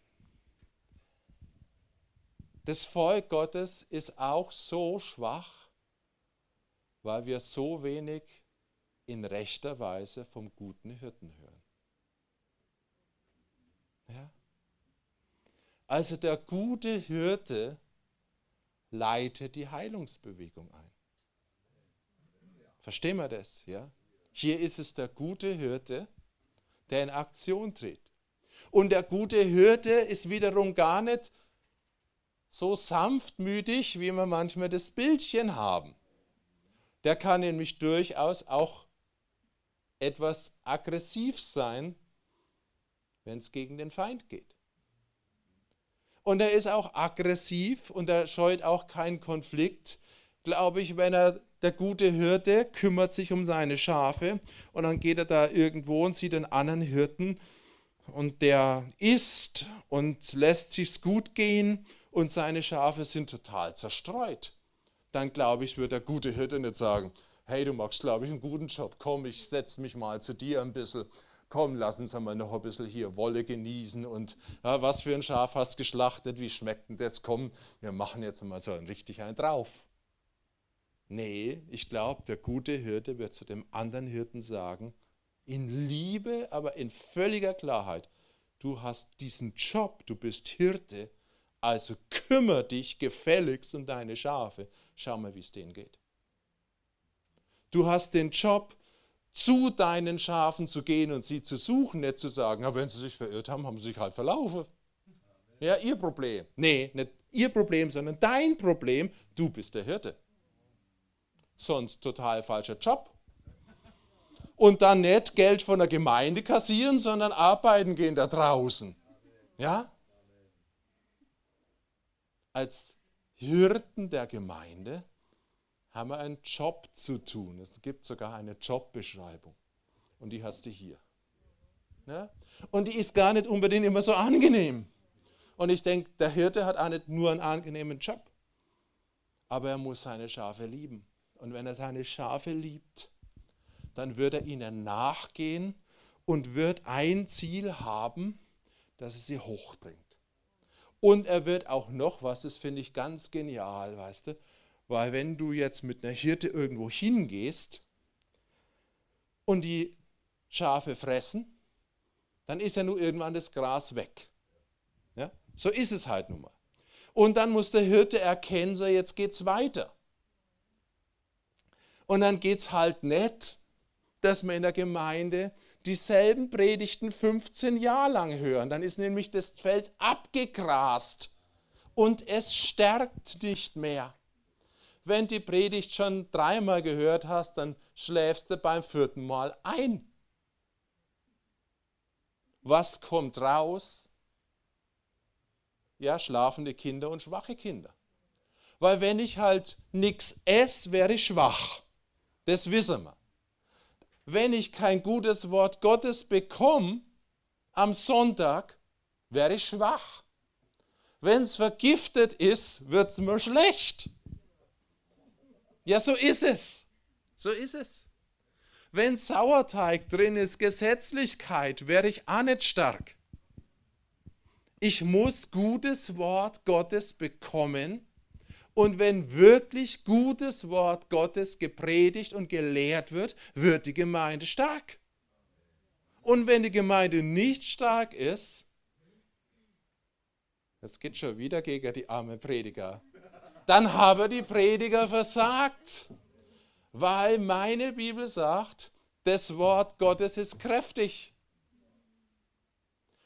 das Volk Gottes ist auch so schwach, weil wir so wenig in rechter Weise vom guten Hirten hören. Ja? Also der gute Hirte leitet die Heilungsbewegung ein. Verstehen wir das? Ja? Hier ist es der gute Hirte, der in Aktion tritt. Und der gute Hirte ist wiederum gar nicht so sanftmütig, wie wir manchmal das Bildchen haben. Der kann nämlich durchaus auch etwas aggressiv sein, wenn es gegen den Feind geht. Und er ist auch aggressiv und er scheut auch keinen Konflikt. Glaube ich, wenn er der gute Hirte kümmert sich um seine Schafe und dann geht er da irgendwo und sieht einen anderen Hirten und der isst und lässt sich's gut gehen und seine Schafe sind total zerstreut. Dann glaube ich, wird der gute Hirte nicht sagen, hey, du machst, glaube ich, einen guten Job, komm, ich setze mich mal zu dir ein bisschen komm, lass uns einmal noch ein bisschen hier Wolle genießen und ja, was für ein Schaf hast geschlachtet, wie schmeckt denn das? Komm, wir machen jetzt mal so ein richtig einen drauf. Nee, ich glaube, der gute Hirte wird zu dem anderen Hirten sagen, in Liebe, aber in völliger Klarheit, du hast diesen Job, du bist Hirte, also kümmere dich gefälligst um deine Schafe. Schau mal, wie es denen geht. Du hast den Job, zu deinen Schafen zu gehen und sie zu suchen, nicht zu sagen, ja, wenn sie sich verirrt haben, haben sie sich halt verlaufen. Ja, ihr Problem. Nee, nicht ihr Problem, sondern dein Problem. Du bist der Hirte. Sonst total falscher Job. Und dann nicht Geld von der Gemeinde kassieren, sondern arbeiten gehen da draußen. Ja? Als Hirten der Gemeinde haben wir einen Job zu tun. Es gibt sogar eine Jobbeschreibung. Und die hast du hier. Ja? Und die ist gar nicht unbedingt immer so angenehm. Und ich denke, der Hirte hat auch nicht nur einen angenehmen Job. Aber er muss seine Schafe lieben. Und wenn er seine Schafe liebt, dann wird er ihnen nachgehen und wird ein Ziel haben, dass er sie hochbringt. Und er wird auch noch, was das finde ich ganz genial, weißt du, weil wenn du jetzt mit einer Hirte irgendwo hingehst und die Schafe fressen, dann ist ja nur irgendwann das Gras weg. Ja? So ist es halt nun mal. Und dann muss der Hirte erkennen, so jetzt geht's weiter. Und dann geht es halt nicht, dass wir in der Gemeinde dieselben Predigten 15 Jahre lang hören. Dann ist nämlich das Feld abgegrast und es stärkt nicht mehr. Wenn die Predigt schon dreimal gehört hast, dann schläfst du beim vierten Mal ein. Was kommt raus? Ja, schlafende Kinder und schwache Kinder. Weil wenn ich halt nichts esse, wäre ich schwach. Das wissen wir. Wenn ich kein gutes Wort Gottes bekomme am Sonntag, wäre ich schwach. Wenn es vergiftet ist, wird es mir schlecht. Ja, so ist es. So ist es. Wenn Sauerteig drin ist, Gesetzlichkeit, werde ich auch nicht stark. Ich muss gutes Wort Gottes bekommen. Und wenn wirklich gutes Wort Gottes gepredigt und gelehrt wird, wird die Gemeinde stark. Und wenn die Gemeinde nicht stark ist, jetzt geht schon wieder gegen die arme Prediger, dann haben die Prediger versagt, weil meine Bibel sagt, das Wort Gottes ist kräftig.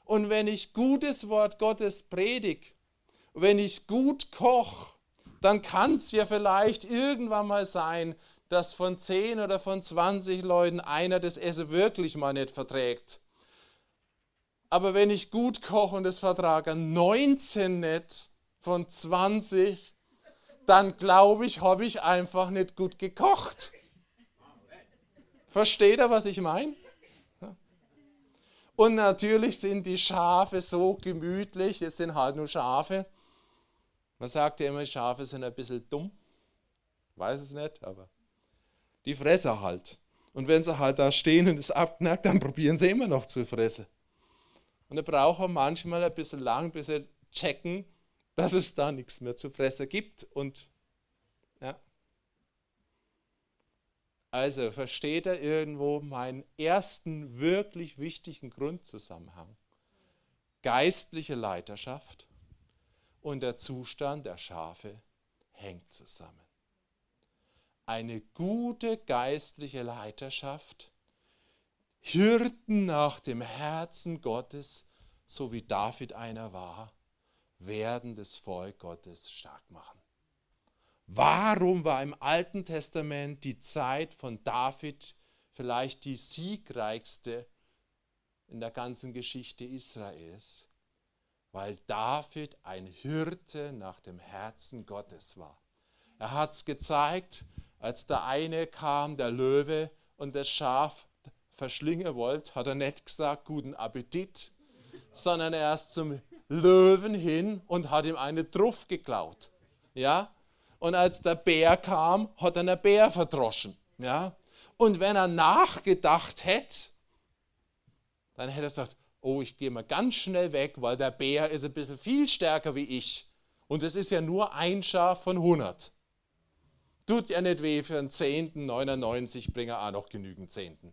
Und wenn ich gutes Wort Gottes predige, wenn ich gut koche, dann kann es ja vielleicht irgendwann mal sein, dass von 10 oder von 20 Leuten einer das Essen wirklich mal nicht verträgt. Aber wenn ich gut koche und es vertrage 19 nicht von 20, dann glaube ich, habe ich einfach nicht gut gekocht. Versteht ihr, was ich meine? Und natürlich sind die Schafe so gemütlich, es sind halt nur Schafe. Man sagt ja immer, Schafe sind ein bisschen dumm. Weiß es nicht, aber die fressen halt. Und wenn sie halt da stehen und es abknackt, dann probieren sie immer noch zu fressen. Und da brauchen manchmal ein bisschen lang, bis sie checken, dass es da nichts mehr zu fressen gibt. Und ja, also versteht er irgendwo meinen ersten wirklich wichtigen Grundzusammenhang. Geistliche Leiterschaft und der Zustand der Schafe hängt zusammen. Eine gute geistliche Leiterschaft, Hirten nach dem Herzen Gottes, so wie David einer war, werden das Volk Gottes stark machen. Warum war im Alten Testament die Zeit von David vielleicht die siegreichste in der ganzen Geschichte Israels? Weil David ein Hirte nach dem Herzen Gottes war. Er hat es gezeigt, als der eine kam, der Löwe, und das Schaf verschlingen wollte, hat er nicht gesagt, guten Appetit, sondern er ist zum Löwen hin und hat ihm eine Truff geklaut. Ja? Und als der Bär kam, hat er einen Bär verdroschen. Ja? Und wenn er nachgedacht hätte, dann hätte er gesagt, oh, ich gehe mal ganz schnell weg, weil der Bär ist ein bisschen viel stärker wie ich. Und es ist ja nur ein Schaf von 100. Tut ja nicht weh für einen Zehnten, 99 bringe auch noch genügend Zehnten.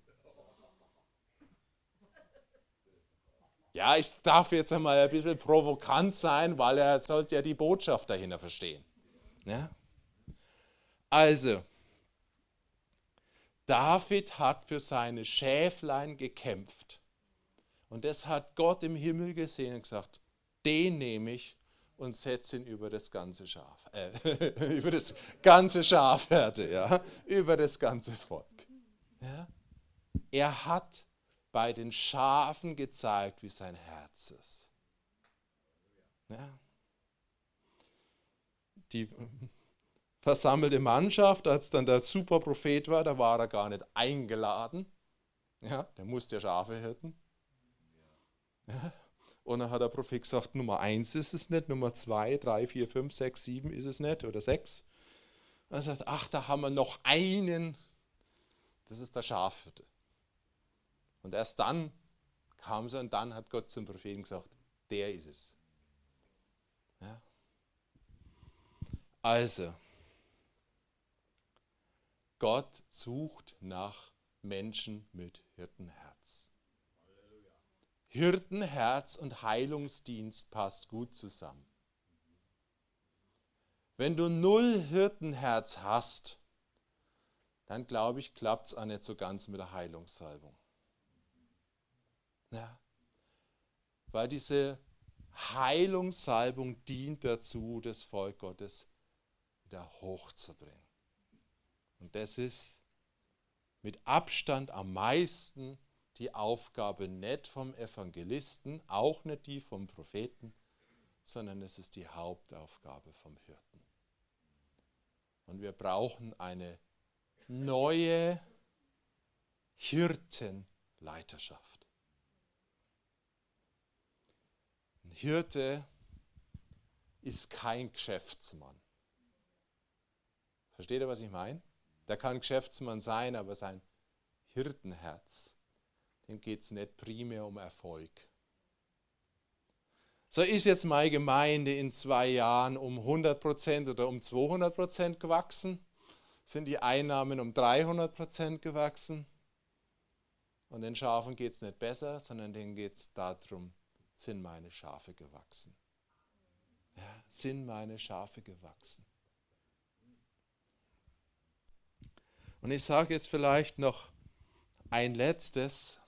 Ja, ich darf jetzt einmal ein bisschen provokant sein, weil er sollte ja die Botschaft dahinter verstehen. Ja? Also, David hat für seine Schäflein gekämpft. Und das hat Gott im Himmel gesehen und gesagt, den nehme ich und setze ihn über das ganze Schaf, äh, über das ganze Schafherde, ja, über das ganze Volk. Ja. Er hat bei den Schafen gezeigt, wie sein Herz ist. Ja. Die, versammelte Mannschaft, als dann der Superprophet war, da war er gar nicht eingeladen. Ja, der musste ja Schafe hirten. Und dann hat der Prophet gesagt, Nummer 1 ist es nicht, Nummer 2, 3, 4, 5, 6, 7 ist es nicht oder 6. Und er sagt, ach, da haben wir noch einen, das ist der Schafhirte. Und erst dann kam sie und dann hat Gott zum Propheten gesagt, der ist es. Ja. Also, Gott sucht nach Menschen mit Hirtenherz. Hirtenherz und Heilungsdienst passt gut zusammen. Wenn du null Hirtenherz hast, dann glaube ich, klappt es auch nicht so ganz mit der Heilungssalbung. Ja. Weil diese Heilungssalbung dient dazu, das Volk Gottes wieder hochzubringen. Und das ist mit Abstand am meisten die Aufgabe nicht vom Evangelisten, auch nicht die vom Propheten, sondern es ist die Hauptaufgabe vom Hirten. Und wir brauchen eine neue Hirtenleiterschaft. Ein Hirte ist kein Geschäftsmann. Versteht ihr, was ich meine? Der kann Geschäftsmann sein, aber sein Hirtenherz, dem geht es nicht primär um Erfolg. So ist jetzt meine Gemeinde in zwei Jahren um 100% oder um 200% gewachsen? Sind die Einnahmen um 300% gewachsen? Und den Schafen geht es nicht besser, sondern denen geht es darum, sind meine Schafe gewachsen. Ja, sind meine Schafe gewachsen. Und ich sage jetzt vielleicht noch ein letztes.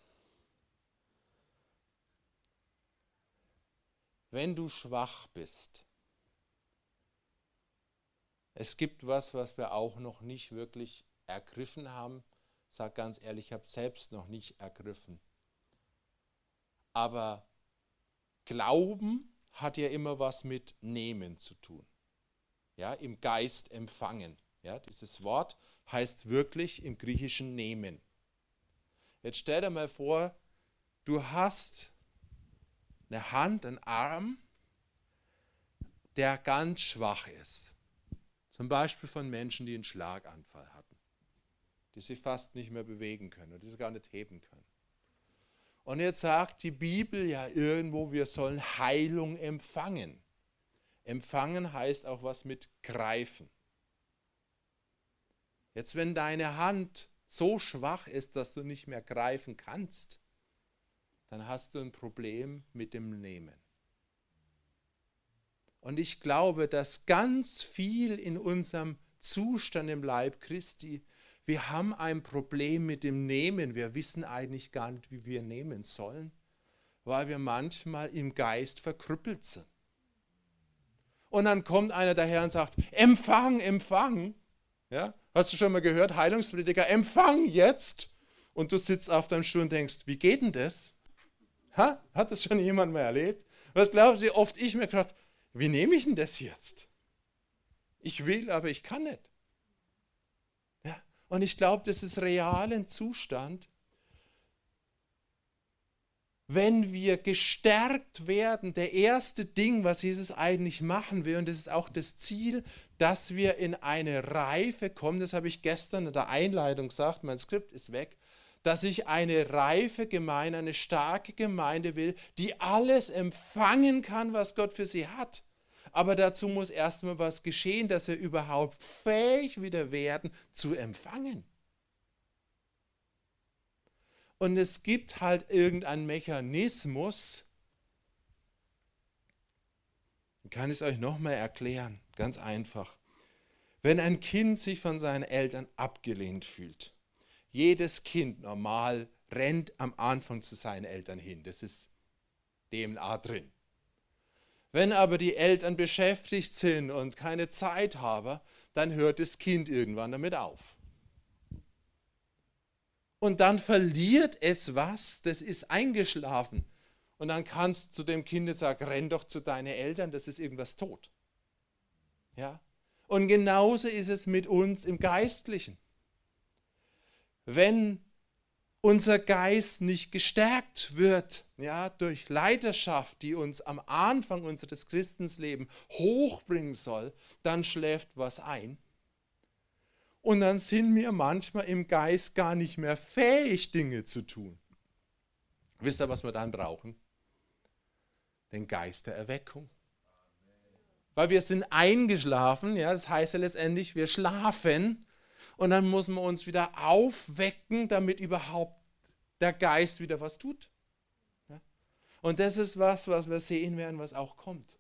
Wenn du schwach bist, es gibt was, was wir auch noch nicht wirklich ergriffen haben. Ich sage ganz ehrlich, ich habe selbst noch nicht ergriffen. Aber Glauben hat ja immer was mit Nehmen zu tun. Ja, im Geist empfangen. Ja, dieses Wort heißt wirklich im Griechischen nehmen. Jetzt stell dir mal vor, du hast eine Hand, einen Arm, der ganz schwach ist. Zum Beispiel von Menschen, die einen Schlaganfall hatten, die sich fast nicht mehr bewegen können und die sich gar nicht heben können. Und jetzt sagt die Bibel ja irgendwo, wir sollen Heilung empfangen. Empfangen heißt auch was mit greifen. Jetzt, wenn deine Hand so schwach ist, dass du nicht mehr greifen kannst, dann hast du ein Problem mit dem Nehmen. Und ich glaube, dass ganz viel in unserem Zustand im Leib Christi, wir haben ein Problem mit dem Nehmen. Wir wissen eigentlich gar nicht, wie wir nehmen sollen, weil wir manchmal im Geist verkrüppelt sind. Und dann kommt einer daher und sagt, Empfang, Empfang. Ja? Hast du schon mal gehört, Heilungsprediger, empfang jetzt. Und du sitzt auf deinem Stuhl und denkst, wie geht denn das? Ha? Hat das schon jemand mal erlebt? Was glauben Sie, oft ich mir gedacht, wie nehme ich denn das jetzt? Ich will, aber ich kann nicht. Ja? Und ich glaube, das ist realen Zustand, wenn wir gestärkt werden, der erste Ding, was Jesus eigentlich machen will, und das ist auch das Ziel, dass wir in eine Reife kommen, das habe ich gestern in der Einleitung gesagt, mein Skript ist weg, dass ich eine reife Gemeinde, eine starke Gemeinde will, die alles empfangen kann, was Gott für sie hat. Aber dazu muss erstmal was geschehen, dass wir überhaupt fähig wieder werden zu empfangen. Und es gibt halt irgendeinen Mechanismus, kann ich es euch nochmal erklären, ganz einfach. Wenn ein Kind sich von seinen Eltern abgelehnt fühlt, jedes Kind normal rennt am Anfang zu seinen Eltern hin, das ist DNA drin. Wenn aber die Eltern beschäftigt sind und keine Zeit haben, dann hört das Kind irgendwann damit auf und dann verliert es was, das ist eingeschlafen. Und dann kannst du zu dem Kind sagen, renn doch zu deinen Eltern, das ist irgendwas tot. Ja? Und genauso ist es mit uns im Geistlichen. Wenn unser Geist nicht gestärkt wird, ja, durch Leiterschaft, die uns am Anfang unseres Christenslebens hochbringen soll, dann schläft was ein und dann sind wir manchmal im Geist gar nicht mehr fähig, Dinge zu tun. Wisst ihr, was wir dann brauchen? Den Geist der Erweckung. Weil wir sind eingeschlafen, ja, das heißt ja letztendlich, wir schlafen und dann muss man uns wieder aufwecken, damit überhaupt der Geist wieder was tut. Und das ist was, was wir sehen werden, was auch kommt.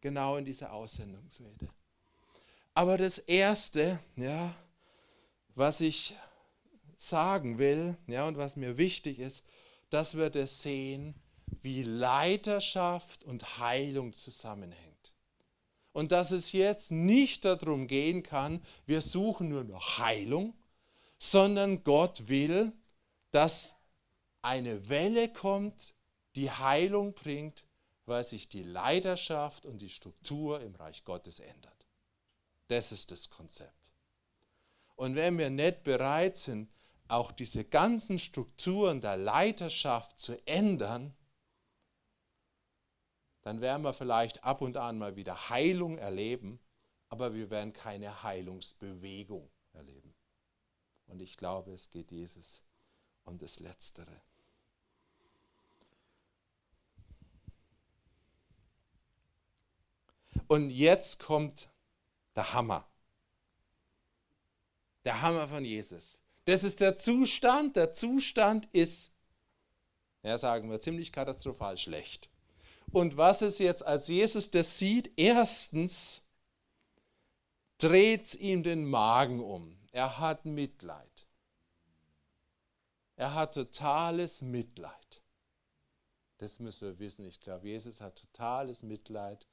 Genau in dieser Aussendungsrede. Aber das Erste, ja, was ich sagen will, ja, und was mir wichtig ist, dass wir das sehen, wie Leiterschaft und Heilung zusammenhängt. Und dass es jetzt nicht darum gehen kann, wir suchen nur noch Heilung, sondern Gott will, dass eine Welle kommt, die Heilung bringt, weil sich die Leiterschaft und die Struktur im Reich Gottes ändert. Das ist das Konzept. Und wenn wir nicht bereit sind, auch diese ganzen Strukturen der Leiterschaft zu ändern, dann werden wir vielleicht ab und an mal wieder Heilung erleben, aber wir werden keine Heilungsbewegung erleben. Und ich glaube, es geht Jesus um das Letztere. Und jetzt kommt der Hammer. Der Hammer von Jesus. Das ist der Zustand. Der Zustand ist, ja, sagen wir, ziemlich katastrophal schlecht. Und was ist jetzt, als Jesus das sieht? Erstens dreht es ihm den Magen um. Er hat Mitleid. Er hat totales Mitleid. Das müssen wir wissen. Ich glaube, Jesus hat totales Mitleid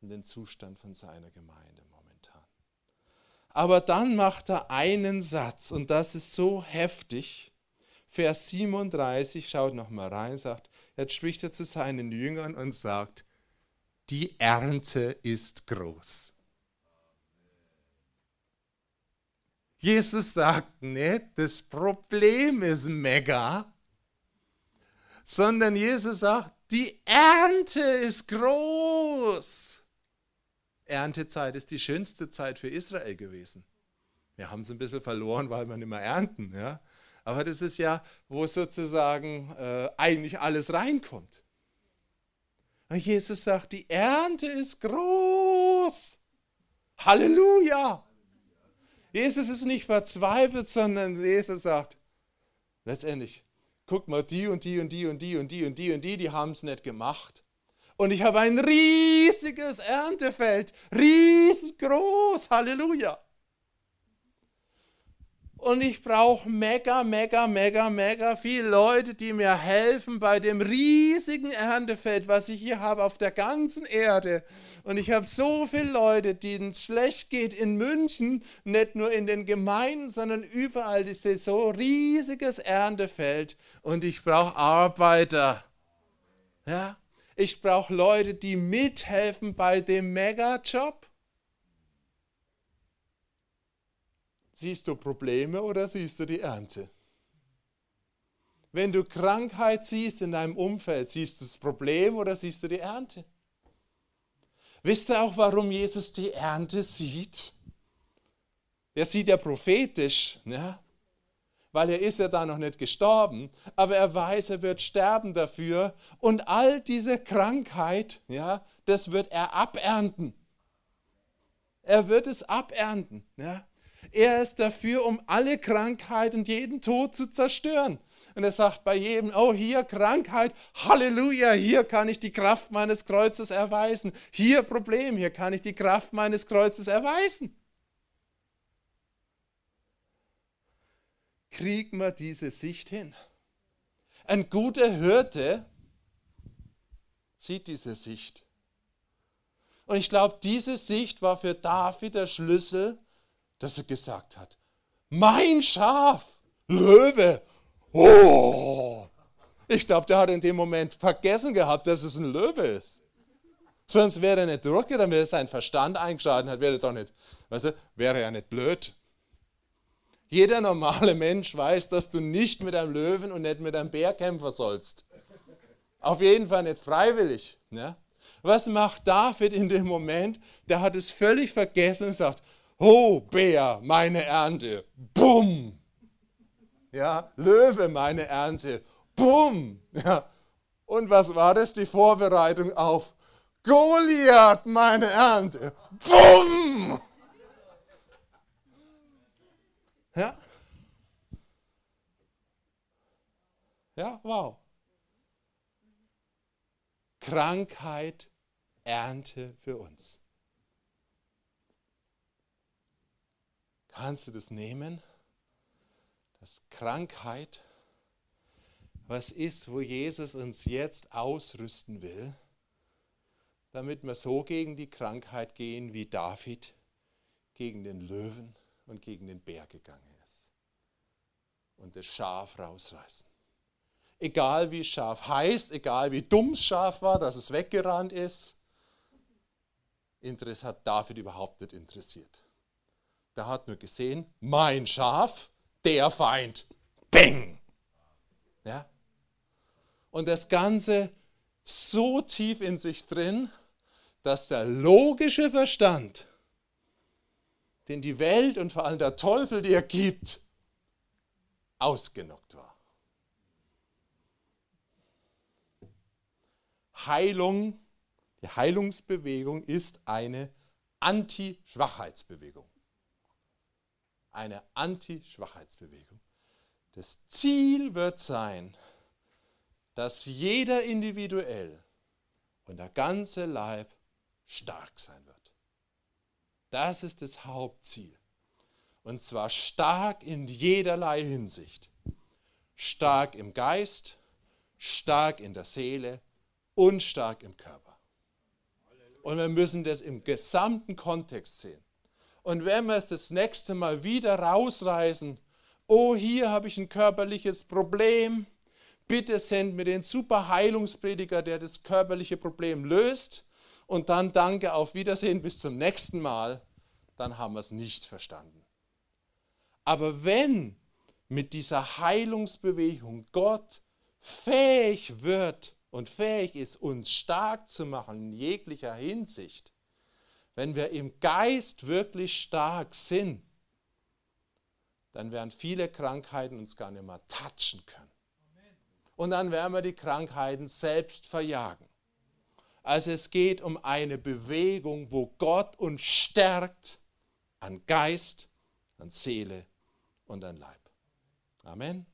um den Zustand von seiner Gemeinde momentan. Aber dann macht er einen Satz und das ist so heftig. Vers 37, schaut noch mal rein, sagt, jetzt spricht er zu seinen Jüngern und sagt, die Ernte ist groß. Jesus sagt nicht, das Problem ist mega, sondern Jesus sagt, die Ernte ist groß. Erntezeit ist die schönste Zeit für Israel gewesen. Wir haben es ein bisschen verloren, weil wir nicht mehr ernten. Ja? Aber das ist ja, wo sozusagen äh, eigentlich alles reinkommt. Und Jesus sagt, die Ernte ist groß. Halleluja. Jesus ist nicht verzweifelt, sondern Jesus sagt, letztendlich, guck mal, die und die und die und die und die und die und die, die haben es nicht gemacht. Und ich habe ein riesiges Erntefeld, riesengroß, Halleluja. Und ich brauche mega, mega, mega, mega viele Leute, die mir helfen bei dem riesigen Erntefeld, was ich hier habe auf der ganzen Erde. Und ich habe so viele Leute, denen es schlecht geht in München, nicht nur in den Gemeinden, sondern überall. Das ist so riesiges Erntefeld. Und ich brauche Arbeiter. Ja? Ich brauche Leute, die mithelfen bei dem Mega-Job. Siehst du Probleme oder siehst du die Ernte? Wenn du Krankheit siehst in deinem Umfeld, siehst du das Problem oder siehst du die Ernte? Wisst ihr auch, warum Jesus die Ernte sieht? Er sieht ja prophetisch, ne? weil er ist ja da noch nicht gestorben, aber er weiß, er wird sterben dafür und all diese Krankheit, ja, das wird er abernten. Er wird es abernten. Ja? Er ist dafür, um alle Krankheit und jeden Tod zu zerstören. Und er sagt bei jedem, oh hier Krankheit, Halleluja, hier kann ich die Kraft meines Kreuzes erweisen. Hier Problem, hier kann ich die Kraft meines Kreuzes erweisen. Kriegen wir diese Sicht hin? Ein guter Hirte sieht diese Sicht. Und ich glaube, diese Sicht war für David der Schlüssel, dass er gesagt hat, mein Schaf, Löwe, oh. Ich glaube, der hat in dem Moment vergessen gehabt, dass es ein Löwe ist. Sonst wäre er nicht durchgegangen, wäre sein Verstand eingeschaltet hat, wäre er doch nicht, weißt du, wäre er nicht blöd. Jeder normale Mensch weiß, dass du nicht mit einem Löwen und nicht mit einem Bär kämpfen sollst. Auf jeden Fall nicht freiwillig. Ne? Was macht David in dem Moment? Der hat es völlig vergessen und sagt, Oh, Bär, meine Ernte. Bumm. Ja, Löwe, meine Ernte. Bumm. Ja. Und was war das? Die Vorbereitung auf Goliath, meine Ernte. Bumm. Ja. Ja, wow. Krankheit, Ernte für uns. Kannst du das nehmen? Dass Krankheit was ist, wo Jesus uns jetzt ausrüsten will, damit wir so gegen die Krankheit gehen, wie David gegen den Löwen und gegen den Bär gegangen ist. Und das Schaf rausreißen. Egal wie Schaf heißt, egal wie dumm das Schaf war, dass es weggerannt ist, hat David überhaupt nicht interessiert. Der hat nur gesehen, mein Schaf, der Feind. Bing! Ja? Und das Ganze so tief in sich drin, dass der logische Verstand, den die Welt und vor allem der Teufel dir gibt, ausgenockt war. Heilung, die Heilungsbewegung ist eine Anti-Schwachheitsbewegung. Eine Anti-Schwachheitsbewegung. Das Ziel wird sein, dass jeder individuell und der ganze Leib stark sein wird. Das ist das Hauptziel. Und zwar stark in jederlei Hinsicht. Stark im Geist, stark in der Seele und stark im Körper. Und wir müssen das im gesamten Kontext sehen. Und wenn wir es das nächste Mal wieder rausreißen, oh, hier habe ich ein körperliches Problem, bitte send mir den super Heilungsprediger, der das körperliche Problem löst, und dann danke, auf Wiedersehen, bis zum nächsten Mal, dann haben wir es nicht verstanden. Aber wenn mit dieser Heilungsbewegung Gott fähig wird und fähig ist, uns stark zu machen in jeglicher Hinsicht, wenn wir im Geist wirklich stark sind, dann werden viele Krankheiten uns gar nicht mehr touchen können. Und dann werden wir die Krankheiten selbst verjagen. Also es geht um eine Bewegung, wo Gott uns stärkt an Geist, an Seele und an Leib. Amen.